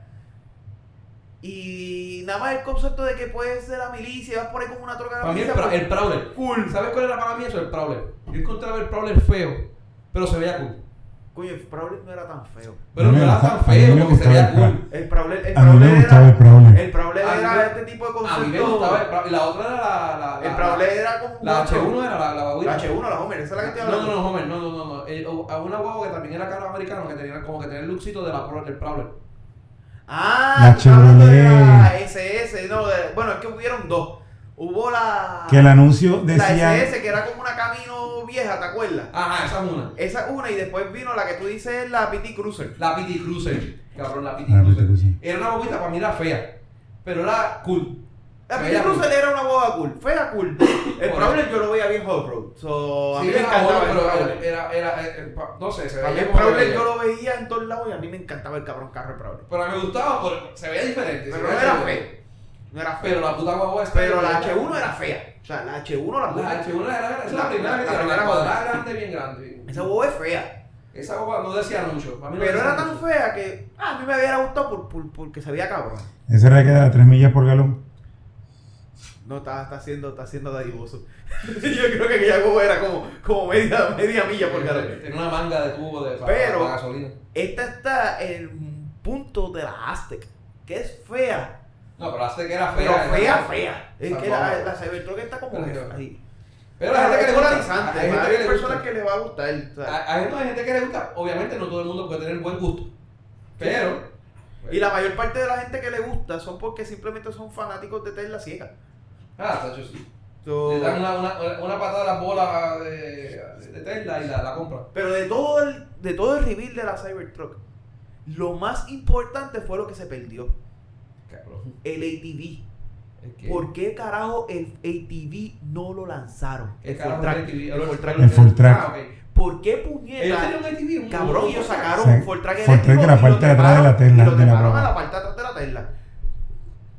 Y nada más el concepto de que puedes ser la milicia y vas por ahí como una troca de la Para mí el, milicia. pra- el Prowler. Cool. ¿Sabes cuál era para mí eso? El Prowler. Yo encontraba el Prowler feo, pero se veía cool. Coño, el Prowler no era tan feo. Pero no era tan feo porque se veía el Prowler. cool. El Prowler, el A mí me Prowler gustaba el era, Prowler. el Prowler mí era este tipo de A mí concepto. me gustaba el Prowler. La otra era la. la, la El Prowler era como La otro. H1 era la, la La babuita. H1, la Homer, esa es la que estoy No, no, hablando. no, Homer, no, no, no, no. Eh, o- a una guagua que también era carro americano que tenía como que tenía el lookcito de la Pro- del Prowler. Ah, La Chevrolet. la SS, no, de- bueno, es que hubieron dos. Hubo la. Que el anuncio La decía. SS, que era como una camino vieja, ¿te acuerdas? Ajá, esa es una. Esa es una, y después vino la que tú dices, la PT Cruiser. La PT Cruiser. Cabrón, la PT La PT Cruiser. Cruiser. Era una bobita para mí era fea. Pero era cool. La Cruiser cool. era una boba cool, fea cool. El Por Prowler yo lo veía bien hot road. So, a Sí, mí me era encantaba bueno, el pero era, era, era, eh, no sé, se A mí veía el Prowler yo lo veía en todos lados y a mí me encantaba el cabrón carro de Prowler. Pero me gustaba porque se veía diferente. Pero no era feo. No era Pero feo. la puta guagua esta. Pero la H1 era fea. O sea, la H1 la La puta. H1 era, esa es La- la primera que la primera la cuadrada guagua. grande, bien grande. Esa boba es fea. Esa guagua no decía mucho. a mí no Pero decía era tan mucho. fea que ah, a mí me hubiera gustado por, por- porque se veía cabrón. Ese era que da 3 millas por galón. No, está, está haciendo, está haciendo dadivoso. [LAUGHS] Yo creo que aquella boba era como, como media, media milla por galón. Tiene una manga de tubo de Pero- para gasolina. Esta está en el punto de la Aztec, que es fea. No, pero la Aztec era fea. Pero era fea, fea. fea. Es que la, la Cybertruck está como que ahí. Pero la gente que le gusta. Hay Hay, gente que le personas que le va a gustar. hay gente que le gusta. Obviamente no todo el mundo puede tener buen gusto. Pero. y la mayor parte de la gente que le gusta son porque simplemente son fanáticos de Tesla ciega. Ah, Tacho sí. So- Le dan una, una, una patada a las bolas de, de Tesla y la, la compra. Pero de todo el, de todo el reveal de la Cybertruck, lo más importante fue lo que se perdió. Cabrón. El ATV. Que- ¿Por qué carajo el ATV no lo lanzaron? El full track. El full track. Ah. ¿Por qué puñeta? ATV. un- Cabrón, ellos sacaron Sí. un full track Full track eléctrico de la y lo parte de atrás de la treparon- Tesla, y lo de la a la parte de atrás de la Tesla.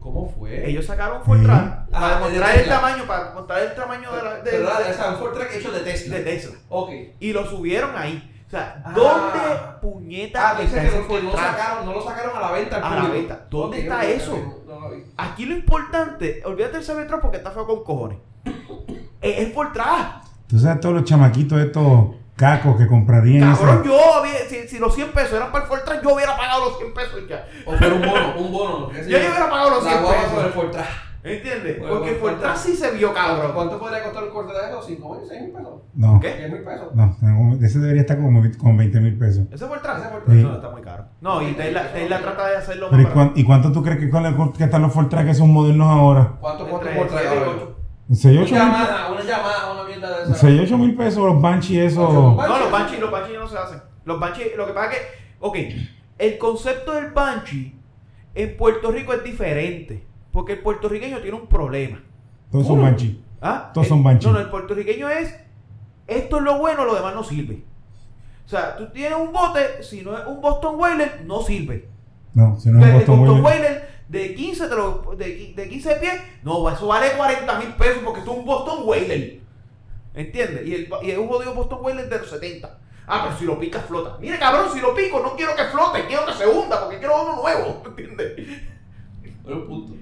¿Cómo fue? Ellos sacaron track Ah, para de mostrar el tamaño, para mostrar el tamaño de la de, Pero era- o sea, un Ford Track hecho de Tesla. de Tesla. Ok. Y lo subieron ahí. O sea, Ah. ¿dónde puñeta Ah, dice está que, ese no- que no, track? sacaron, no lo sacaron a la venta A la venta. ¿Dónde está eso? ok, no lo vi. Aquí lo importante, olvídate del Cybertruck porque está feo con cojones. Es el Fortran. Tú sabes todos los chamaquitos estos cacos que comprarían Cabrón, ese. yo, había- si, si los 100 pesos eran para el Fortran, yo hubiera pagado los 100 pesos ya. O fuera un bono, un bono. sé Yo hubiera pagado los 100 La guagua pesos. por el Fortran. ¿Entiendes? Bueno, Porque el bueno, Fortran sí se vio cabrón. ¿Cuánto podría costar un Fortran de esos? ¿5 mil? ¿6 mil pesos? No, ¿Qué? ¿10 mil pesos? no, ese debería estar como, como 20 mil pesos. ¿Ese Fortran? Ese Fortran. Sí. No, está muy caro. No, y Tesla, Tesla trata de hacerlo Pero ¿y, cuán- y cuánto tú crees que, que están los Fortran que son modernos ahora? ¿Cuánto cuesta Entre Fortran siete y ahora? ocho. 6, Una 8 mil, llamada, una llamada, una mierda de esa. 6, 8 mil pesos los Banshee eso. No, los Banshee, los Banshee no se hacen. Los Banshee, lo que pasa es que, ok, el concepto del Banshee en Puerto Rico es diferente. Porque el puertorriqueño tiene un problema. Todos son. Banshee. ¿Ah? Todos El- son Banshee. No, no, el puertorriqueño es, esto es lo bueno, lo demás no sirve. O sea, tú tienes un bote, si no es un Boston Whaler, no sirve. No, si no es Entonces, Boston Boston Whaler. De 15, te lo- de, de 15 pies, no, eso vale 40 mil pesos porque esto es un Boston Whaler. ¿Entiendes? Y, el, y es un jodido Boston Whaler de los 70. Ah, pero si lo picas flota. Mire, cabrón, si lo pico, no quiero que flote, quiero que se hunda porque quiero uno nuevo. [LAUGHS] ¿Entiendes? Pero un punto.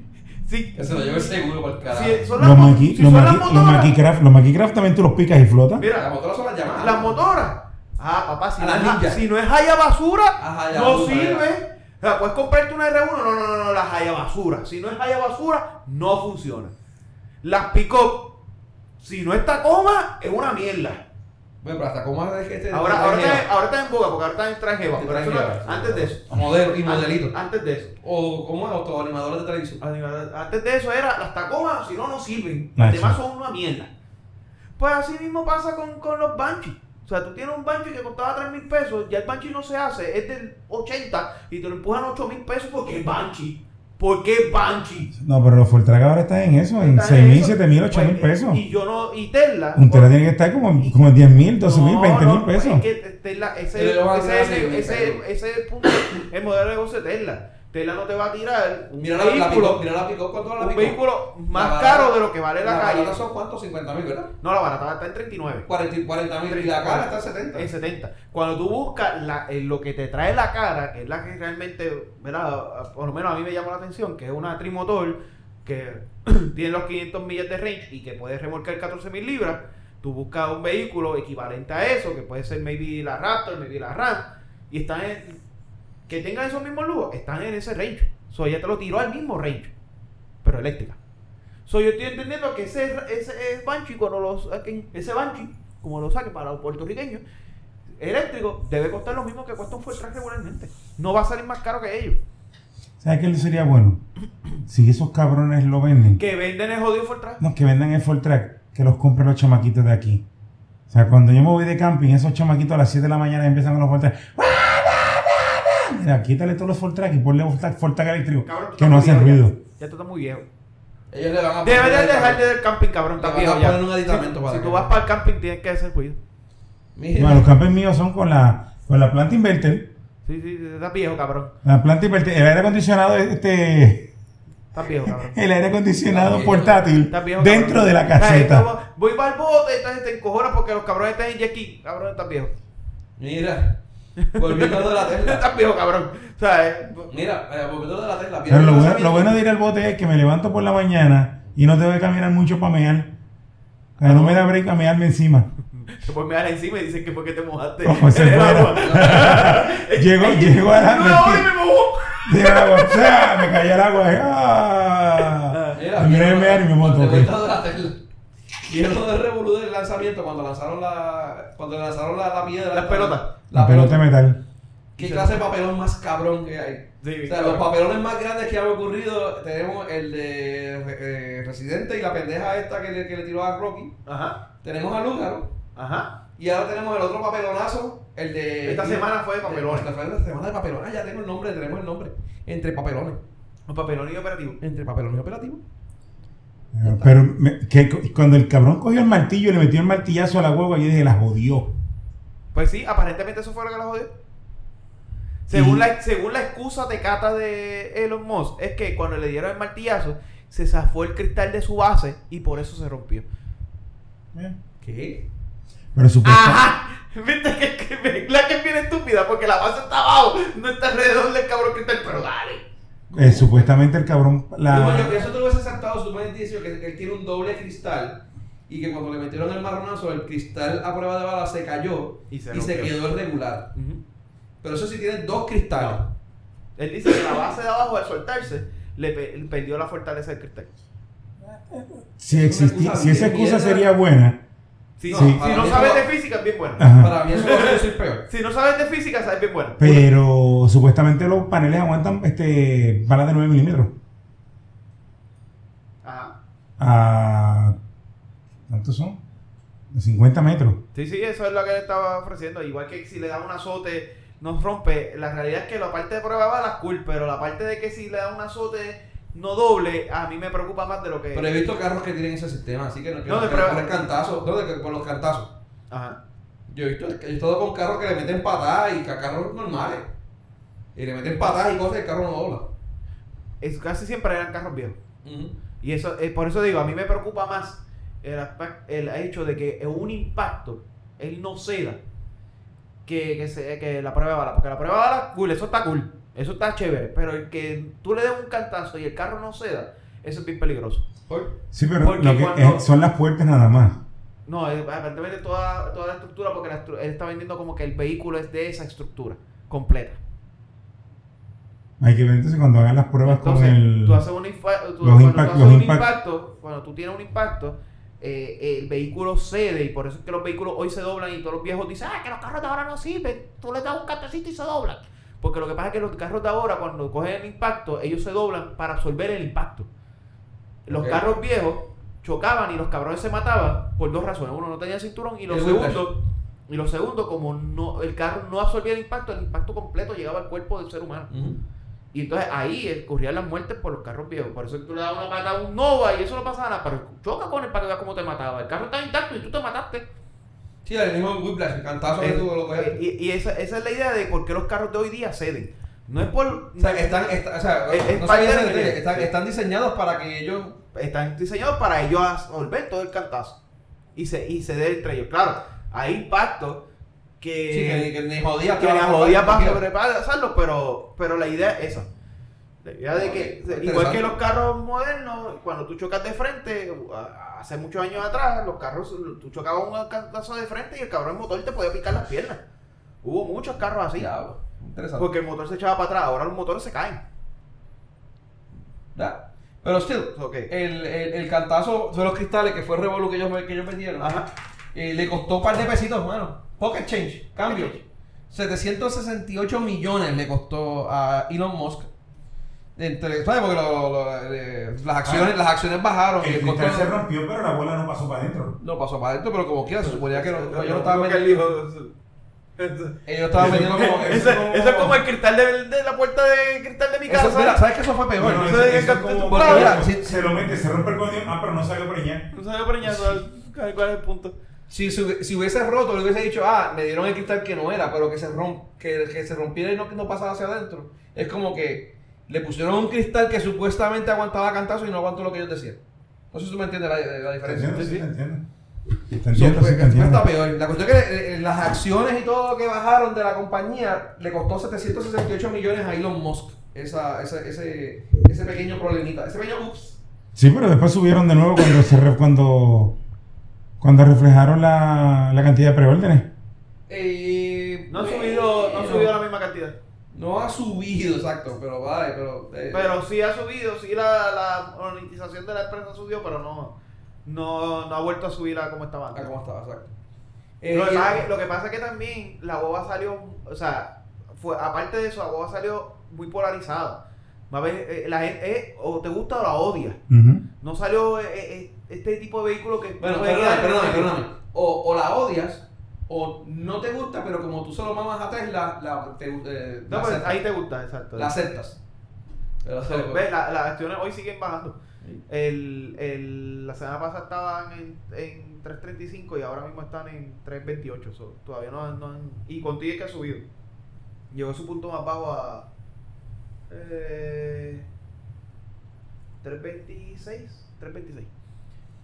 Sí. Que se lo lleve el seguro para el carajo. Si son las, Los si los son las Maki, los motoras, Makicraft, los Makicraft también tú los picas y flotan. Las mira, motoras son las llamadas. las motoras. Ah, papá, si, no es, si no es haya basura, Haya no sirve. O sea, puedes comprarte una R1, no, no, no, no, las haya basura. Si no es haya basura, no funciona. Las pick-up, si no está coma, es una mierda. Bueno, pero hasta cómo es que este. Ahora, este ahora, está, ahora está en boga, porque ahora está en traje Sí, pero eso no- traje, sí. antes de eso. Modelo y modelito. Antes de eso. O como autoanimadores de televisión. Antes de eso era las tacomas, si no, no sirven. Ah, Las demás sí. son una mierda. Pues así mismo pasa con, con los Banshee. O sea, tú tienes un Banshee que costaba 3 mil pesos, ya el Banshee no se hace, es del 80 y te lo empujan a 8 mil pesos porque es Banshee. ¿Por qué Banshee? No, pero los Fortrack ahora están en eso, en Está 6 mil, eso. 7 mil, 8 mil Pues, pesos. Y yo no, y Tesla. Un tela por- tiene que estar como, como en 10 mil, 12 mil, No, 20 no, mil pues pesos. Es que Tesla, ese es el punto, el modelo de negocio de Tesla. Tesla no te va a tirar un Mira la, la vehículo, mira la pick-up, ¿cuánto vale la un vehículo más La caro de lo que vale la, La calle. barata son cuántos? 50 mil, ¿verdad? No, la barata está en 39. 40 mil y la cara está en 70. En 70. Cuando tú buscas la- eh, lo que te trae la cara, que es la que realmente, ¿verdad? Por lo menos a mí me llama la atención, que es una trimotor que [CLEARS THROAT] tiene los 500 millas de range y que puede remolcar 14 mil libras. Tú buscas un vehículo equivalente a eso, que puede ser maybe la Raptor, maybe la Ram, y están en, que tengan esos mismos lujos, están en ese range. So, ella te lo tiró al mismo range, pero eléctrica. So, yo estoy entendiendo que ese, ese Banshee, cuando lo saquen, ese Banshee, como lo saquen para los puertorriqueños, eléctrico, debe costar lo mismo que cuesta un Fortran regularmente. No va a salir más caro que ellos. ¿Sabes qué sería bueno? Si esos cabrones lo venden, Que venden el jodido Fortran. no, que vendan el Fortrack, que los compren los chamaquitos de aquí. O sea, cuando yo me voy de camping, esos chamaquitos a las 7 de la mañana empiezan con los Fortrack. Mira, quítale todos los Fortrack y ponle Fortrack, Fortrack eléctrico, Cabrón, que no viejo ruido. Ya, ya tú estás muy viejo. Ellos le van a Debes de poner- dejar de del camping, cabrón. Le Estás van a viejo ya. poner un aditamento si para si que- tú vas para el camping, tienes que hacer ruido. Mira, Bueno, los campings míos son con la, con la planta inverter. Sí, sí, estás viejo, cabrón. La planta inverter, el aire acondicionado, este, Estás viejo, cabrón. [LAUGHS] el aire acondicionado portátil viejo, dentro cabrón. de la caseta. Voy para el bote, entonces te encojonas porque los cabrones están en jet. Cabrón, estás viejo. mira. [LAUGHS] Volviendo a lo de la Tesla. Estás viejo, cabrón. O sea, eh, Mira, eh, volviendo a lo de la Tesla. Pero lo ¿vieron el bueno, lo bueno de ir al bote es que me levanto por la mañana y no tengo que caminar mucho para mear. O sea, no me da break a mearme encima. te puedes mirar encima y dicen que fue que te mojaste. Como se fuera. agua. Llego, llego a la. No, no, y me mojó. [LAUGHS] Agua, ¡za! me cayó el agua. y, [LAUGHS] ¡ah! Mira, Y me mear y me monto. De de. ¿Vieron del revolú del lanzamiento cuando lanzaron la cuando lanzaron la, la piedra? Las pelotas. La pelota de metal. ¿Qué clase de papelón más cabrón que hay? Sí, o sea, los papelones más grandes que han ocurrido, tenemos el de eh, Residente y la pendeja esta que le, que le tiró a Rocky. Ajá, Tenemos a Lúgaro. ajá. Y ahora tenemos el otro papelonazo, el de... Esta semana fue de papelones. Esta fue la semana de papelones. Ah, ya tengo el nombre, tenemos el nombre. Entre papelones. Un papelón y operativo. Entre papelones y operativos. Pero me- que cu- cuando el cabrón cogió el martillo y le metió el martillazo a la hueva, yo dije, la jodió. Pues sí, aparentemente eso fue lo que la jodió. Según, Y- la, según la excusa de cata de Elon Musk, es que cuando le dieron el martillazo, se zafó el cristal de su base y por eso se rompió. Eh, ¿Qué? Pero supuestamente. ¡Ajá! [LAUGHS] ¿Viste que, que la que es bien estúpida? Porque la base está abajo, no está alrededor del cabrón cristal, pero dale. Eh, supuestamente el cabrón. Digo yo que La, eso te lo hubiese aceptado si tú me hubieses dicho que, que él tiene un doble cristal y que cuando le metieron el marronazo, el cristal a prueba de bala se cayó Y y se se, rompió. quedó irregular. Ujú. Pero eso sí tiene dos cristales. Él dice que la base de abajo al soltarse le pe- perdió la fortaleza del cristal. Si, excusa si esa excusa sería buena, Si, No, si sabes eso- de física, es bien buena. ajá. Para mí eso va a ser peor. Si no sabes de física, sabes bien buena. pero supuestamente los paneles aguantan este balas de 9 milímetros. Ajá. A. ¿Cuántos son? De 50 metros. Sí, sí, eso es lo que le estaba ofreciendo. Igual que si le da un azote, nos rompe. La realidad es que la parte de prueba de balas, cool, pero la parte de que si le da un azote no doble, a mí me preocupa más de lo que. Pero he visto carros que tienen ese sistema, así que no quiero No, que prueba. por el cantazo, no, de que por los cantazos. Ajá. Yo he visto, he estado con carros que le meten patadas y carros normales. Y le meten patadas y cosas y el carro no dobla. Es, casi siempre eran carros viejos. Y eso, eh, por eso digo, a mí me preocupa más el, el hecho de que un impacto él no ceda que, que, se- que la prueba de bala. Porque la prueba de bala, cool, eso está cool, eso está chévere. Pero el que tú le des un cantazo y el carro no ceda, eso es bien peligroso. ¿Por? Sí, pero Porque lo que cuando- es- son las puertas nada más. No, eh, aparentemente toda, toda la estructura, porque la estru- él está vendiendo como que el vehículo es de esa estructura completa. Hay que ver entonces cuando hagan las pruebas Entonces, con el. tú haces un, tú- los cuando impact- tú haces los un impact- impacto, cuando tú tienes un impacto, eh, el vehículo cede y por eso es que los vehículos hoy se doblan y todos los viejos dicen, ah, que los carros de ahora no sirven, tú les das un cantecito y se doblan. Porque lo que pasa es que los carros de ahora, cuando cogen el impacto, ellos se doblan para absorber el impacto. Los carros viejos chocaban y los cabrones se mataban por dos razones. Uno, no tenía cinturón y lo El segundo, y lo segundo, como no, el carro no absorbía el impacto, el impacto completo llegaba al cuerpo del ser humano. Y entonces ahí ocurrían las muertes por los carros viejos. Por eso tú le dabas una pata a un Nova y eso no pasaba nada. Pero choca con él para que veas cómo te mataba. El carro está intacto y tú te mataste. Sí, el mismo whiplash, el cantazo que Eh, lo coges. eh, y y esa, esa es la idea de por qué los carros de hoy día ceden. No es por. O sea, están, está- o sea, Es- no de están, diseñados para que ellos Están diseñados para ellos absorber todo el cantazo. Y se, y ceder entre ellos. Claro, hay impactos que. sí, que, que ni jodías que jodía para sobrepasarlo, pero, pero la idea es esa. La idea de que, Ok, igual que los carros modernos, cuando tú chocas de frente, hace muchos años atrás, los carros, tú chocabas un cantazo de frente y el cabrón motor te podía picar las piernas. Hubo muchos carros así. Diablo, interesante. Porque el motor se echaba para atrás, ahora los motores se caen. Ya. Pero still, Ok. el, el, el cantazo de los cristales, que fue el revolú que ellos, que ellos vendieron, Ajá. eh, le costó un par de pesitos, mano. Pocket change, cambio. 768 millones le costó a Elon Musk. Entre, ¿Sabes? Porque lo- lo- eh, las, acciones, Ah. las acciones bajaron y El el cristal se rompió, pero la bola no pasó para adentro. no pasó para adentro, pero como quiera, se suponía que no- ellos no dijo, [LAUGHS] Ellos estaban vendiendo como. Eso, eso es como el cristal de, de la puerta de cristal de mi casa. Eso, mira, ¿sabes que eso fue peor? No, no eso- sé de qué eso es cantidad- como- Porque Claro. mira, si, Se lo mete, se rompe el código, ah, pero no salió preñar. No sabía preñar, ¿cuál cuál es el punto? si, si hubiese roto, le hubiese dicho, ah, me dieron el cristal que no era, pero que se, romp, que, que se rompiera y no, que no pasara hacia adentro. Es como que le pusieron un cristal que supuestamente aguantaba cantazo y no aguantó lo que ellos decían. No sé si tú me entiendes la, la Te diferencia. entiendo, sí, te entiendo. Te entiendo, sí, te entiendo. peor. La cuestión es que eh, las acciones y todo lo que bajaron de la compañía le costó 768 millones a Elon Musk. Esa, ese, ese, ese pequeño problemita. Ese pequeño ups. Sí, pero después subieron de nuevo cuando se re- cuando cuando reflejaron la, la cantidad de preórdenes. Eh, No ha subido, no ha bueno, subido la misma cantidad. No ha subido, exacto, pero vale, pero. eh, Pero sí ha subido, sí la, la monetización de la empresa subió, pero no, no, no ha vuelto a subir a como estaba Ah, antes. ¿cómo estaba? Exacto. Eh, lo, que pasa, es que- lo que pasa es que también la boba salió, o sea, fue, aparte de eso, la boba salió muy polarizada. Va a ver, eh, la gente, eh, o te gusta o la odias. Ujú. No salió eh, eh, este tipo de vehículo que... Bueno, perdóname, perdóname, perdóname. O, o la odias, o no te gusta, pero como tú solo mamas a Tesla, la, te, eh, No, la pues ahí te gusta, exacto. La aceptas. Pero, ve, la- las acciones hoy siguen bajando. El, el- la semana pasada estaban en, en 3.35 y ahora mismo están en 3.28. so, todavía no, no han- Y contigo que ha subido. Llegó a su punto más bajo a eh, 3.26. 3.26.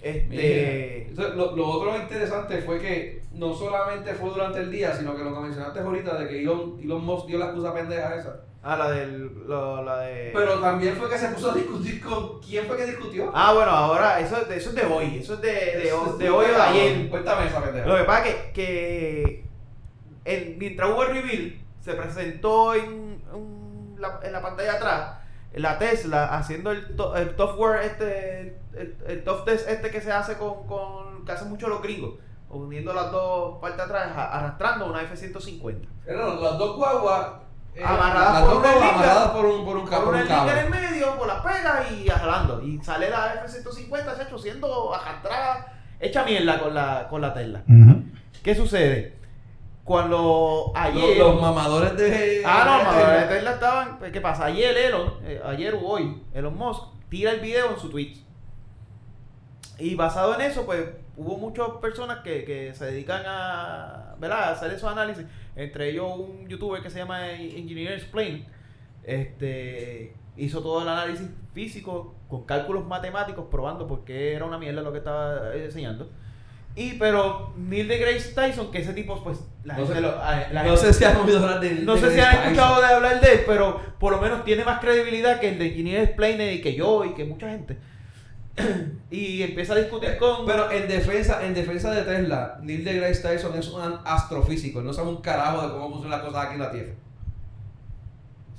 Este. Entonces, lo, lo otro interesante fue que no solamente fue durante el día, sino que lo que mencionaste ahorita de que Elon, Elon Musk dio la excusa pendeja esa. Ah, la del. lo- la de. Pero también fue que se puso a discutir con quién fue que discutió. Ah, bueno, ahora eso, eso es de hoy. Eso es de, de, de hoy o de ayer. Cuéntame esa pendeja. Lo que pasa es que, que el- mientras hubo el reveal, se presentó en, en la, en la pantalla atrás la Tesla haciendo el, to- el software este, el, el top test este que se hace con, con que hacen mucho los gringos, uniendo las dos partes atrás, a- arrastrando una F-150. Eran las dos guaguas eh, Amarradas las por dos una amarradas por un, por un, por un en el medio, por las pegas y jalando. Y sale la F-150, se ha hecho siendo arrastrada, hecha mierda con la, con la Tesla. Ujú. ¿Qué sucede? Cuando Los, ayer... los mamadores de. Ah, no, de- mamadores de Tesla estaban. pues, ¿Qué pasa? Ayer Elon, eh, ayer o hoy, Elon Musk tira el video en su Twitch. Y basado en eso, pues hubo muchas personas que, que se dedican a, ¿verdad? a hacer esos análisis. Entre ellos un youtuber que se llama Engineer Explain. Este hizo todo el análisis físico con cálculos matemáticos probando por qué era una mierda lo que estaba eh, enseñando. Y pero Neil deGrasse Tyson, que ese tipo, pues, la No gente sé- lo- a- la No gente- sé si han oído hablar de. no de sé si han escuchado de hablar de él, pero por lo menos tiene más credibilidad que el de Engineer Explainer y que yo y que mucha gente. [COUGHS] y empieza a discutir con. Pero en defensa, en defensa de Tesla, Neil deGrasse Tyson es un astrofísico, no sabe un carajo de cómo funcionan las cosas aquí en la Tierra.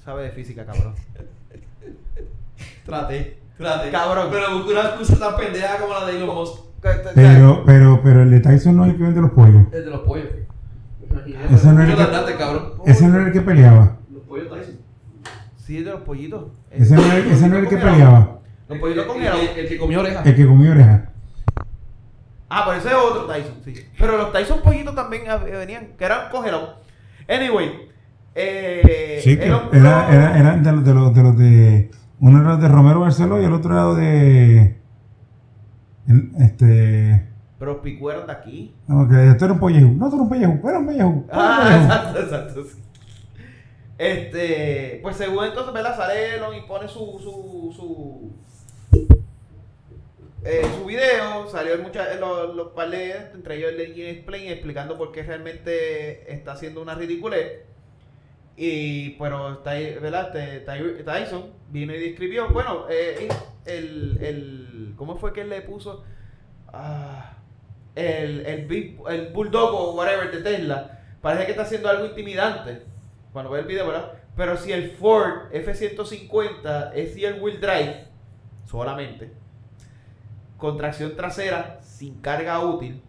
Sabe de física, cabrón. [LAUGHS] Trate, trate. Cabrón. Pero busca una excusa tan pendeja como la de Elon Musk. Pero, pero, pero el de Tyson no es el que vende los pollos. El de los pollos. Ese no es el que- cabrón. Ese no era el que peleaba. Los pollos Tyson. Sí, el de los pollitos. Ese no era, ese no era el que peleaba. Los con el, helado. el, el que comió oreja. El que comió oreja. Ah, pero ese es otro Tyson, sí. Pero los Tyson pollitos también eh, venían, que eran congelados. Anyway. Eh, Sí, que Elon era, era, eran de los de los de los de. Uno era de Romero Barceló y el otro era de. el- Este. Pero Picu eran de aquí. No, que esto era un pollejú. No, esto era un pollejú. Era un un Ah, pollejú. [LAUGHS] exacto, exacto. sí. Este, pues según entonces, ¿verdad? Sale Elon y pone su, su, su, eh, su video, salió en los, los entre ellos el de Explain, explicando por qué realmente está haciendo una ridiculez. Y, pero, ¿verdad? Este, Ty- Tyson vino y describió, bueno, eh, el, el, ¿cómo fue que le puso? Ah, el, el, el Bulldog o whatever de Tesla, parece que está haciendo algo intimidante cuando ve el video, ¿verdad? Pero si el Ford F-150 es el wheel drive solamente, con tracción trasera, sin carga útil,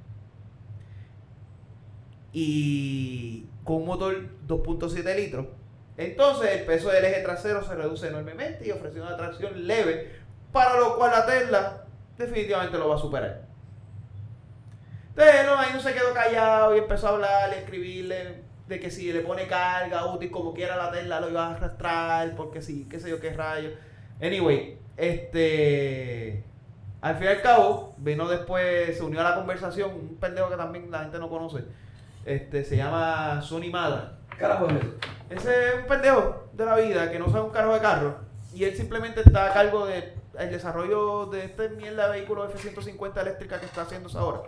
y con un motor 2.7 litros, entonces el peso del eje trasero se reduce enormemente y ofrece una tracción leve, para lo cual la Tesla definitivamente lo va a superar. Entonces, no, ahí no se quedó callado y empezó a hablar a escribirle de que si le pone carga útil como quiera la Tesla lo iba a arrastrar, porque sí, qué sé yo qué rayo. Anyway, este. Al fin y al cabo, vino después, se unió a la conversación un pendejo que también la gente no conoce. Este, se llama Sonny Madra. Carajo es eso. Ese es un pendejo de la vida que no sabe un carro de carro. Y él simplemente está a cargo del desarrollo de esta mierda de vehículo F-150 eléctrica que está haciéndose ahora.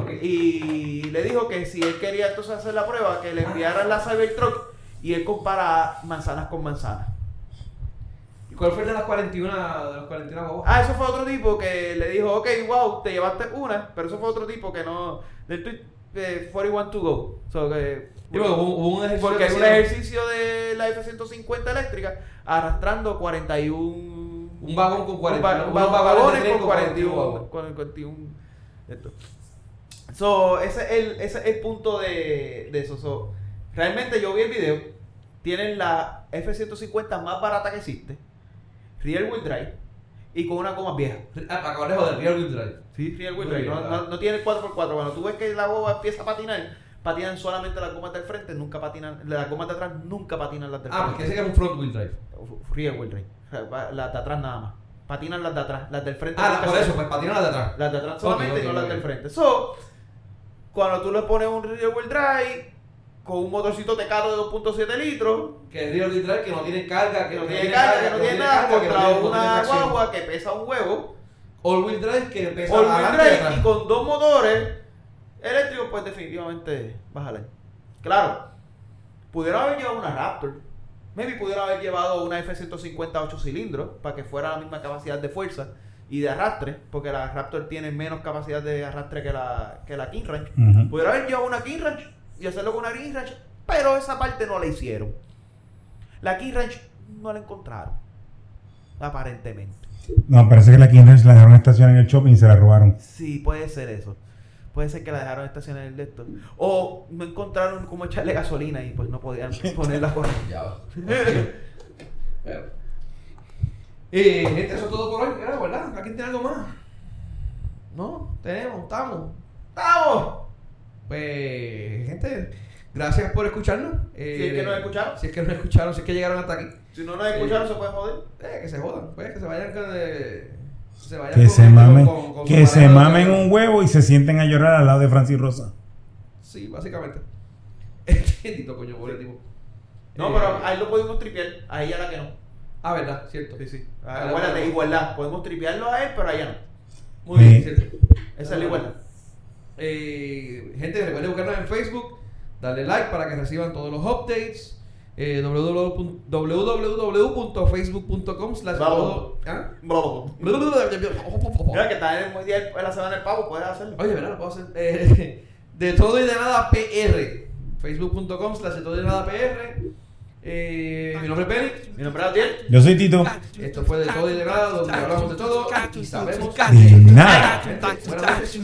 Ok. Y le dijo que si él quería entonces hacer la prueba, que le enviaran la Cybertruck y él compara manzanas con manzanas. ¿Y cuál fue el de las 41 de los 41 guaguas? Ah, eso fue otro tipo que le dijo, ok, wow, te llevaste una, pero eso fue otro tipo que no. Del tweet eh, 41 to go. So, que, Digo, hubo, hubo un ejercicio. porque que es un ejercicio de la F-150 eléctrica arrastrando 41. Un vagón con 40, un vagones con con 41. 41 con 41 esto. So, ese es el, ese es el punto de, de eso. So, realmente yo vi el video. Tienen la F-150 más barata que existe. Rear wheel drive. Y con una goma vieja. Ah, acabas de joder, Real Wheel Drive. Sí, rear wheel drive. No, no, no tiene 4x4. Cuando tú ves que la goma empieza a patinar, patinan solamente las gomas del frente, nunca patinan. Las gomas de atrás nunca patinan las del Ah, frente. porque ese que es un Front Wheel Drive. Rear wheel drive. Las de atrás nada más. Patinan las de atrás. Las del frente. Ah, por eso, pues patina la de atrás. Las de atrás solamente y no las del frente. So, cuando tú le pones un rear wheel drive con un motorcito tecado de 2.7 litros, Que es Real Wheel Drive, que no tiene carga, que no tiene carga, que no tiene nada, carga, que no contra una guagua que pesa un huevo, All wheel drive que pesa All wheel drive atrás. y con dos motores eléctricos, pues definitivamente bájale. Claro, pudieron haber llevado una Raptor. Maybe pudieron haber llevado una F-150 8 cilindros para que fuera la misma capacidad de fuerza y de arrastre, porque la Raptor tiene menos capacidad de arrastre que la, que la King Ranch. Ujú. Pudieron haber llevado una King Ranch y hacerlo con una King Ranch, pero esa parte no la hicieron. La King Ranch no la encontraron, aparentemente. No, parece que la King Ranch la dejaron estacionada en el shopping y se la robaron. Sí, puede ser eso. Puede ser que la dejaron estacionar en el esto. O no encontraron cómo echarle gasolina y pues no podían [LAUGHS] ponerla va. Pero, [LAUGHS] eh, gente, eso es todo por hoy, ¿verdad? ¿verdad? ¿Alguien tiene algo más? No, tenemos, estamos. ¡Vamos! Pues, gente, gracias por escucharnos. Eh, Si es que nos escucharon. Si es que nos escucharon, si es que llegaron hasta aquí. Si no nos escucharon, se puede joder. Eh, que se jodan, pues, que se vayan con. eh, se vayan Que con- se mamen, con- con que se mamen un huevo y se sienten a llorar al lado de Francis Rosa. Sí, básicamente. [LAUGHS] Bendito coño, pobre tipo. No, Eh, pero ahí lo podemos tripear. A ella la que no. Ah, verdad, cierto. Sí, sí. Ah, Ah, Acuérdate, bueno. igualdad. Podemos tripearlo a él, pero a ella no. Muy Sí. bien, cierto. Esa es la igualdad. Eh, gente, recuerden buscarnos en Facebook, darle like para que reciban todos los updates. Eh, www- www.facebook.com slash. ¿Ah? Mira que está en el día de la semana del pavo, puedes hacerlo. Oye, ¿verdad? Lo puedo hacer. Eh, [LAUGHS] de todo y de nada PR. Facebook.com slash de todo y de nada PR. Eh, mi nombre es Benny. Mi nombre es Adiel. Yo soy Tito. Esto fue de todo y de nada, donde hablamos de todo y sabemos De nada. Buenas noches.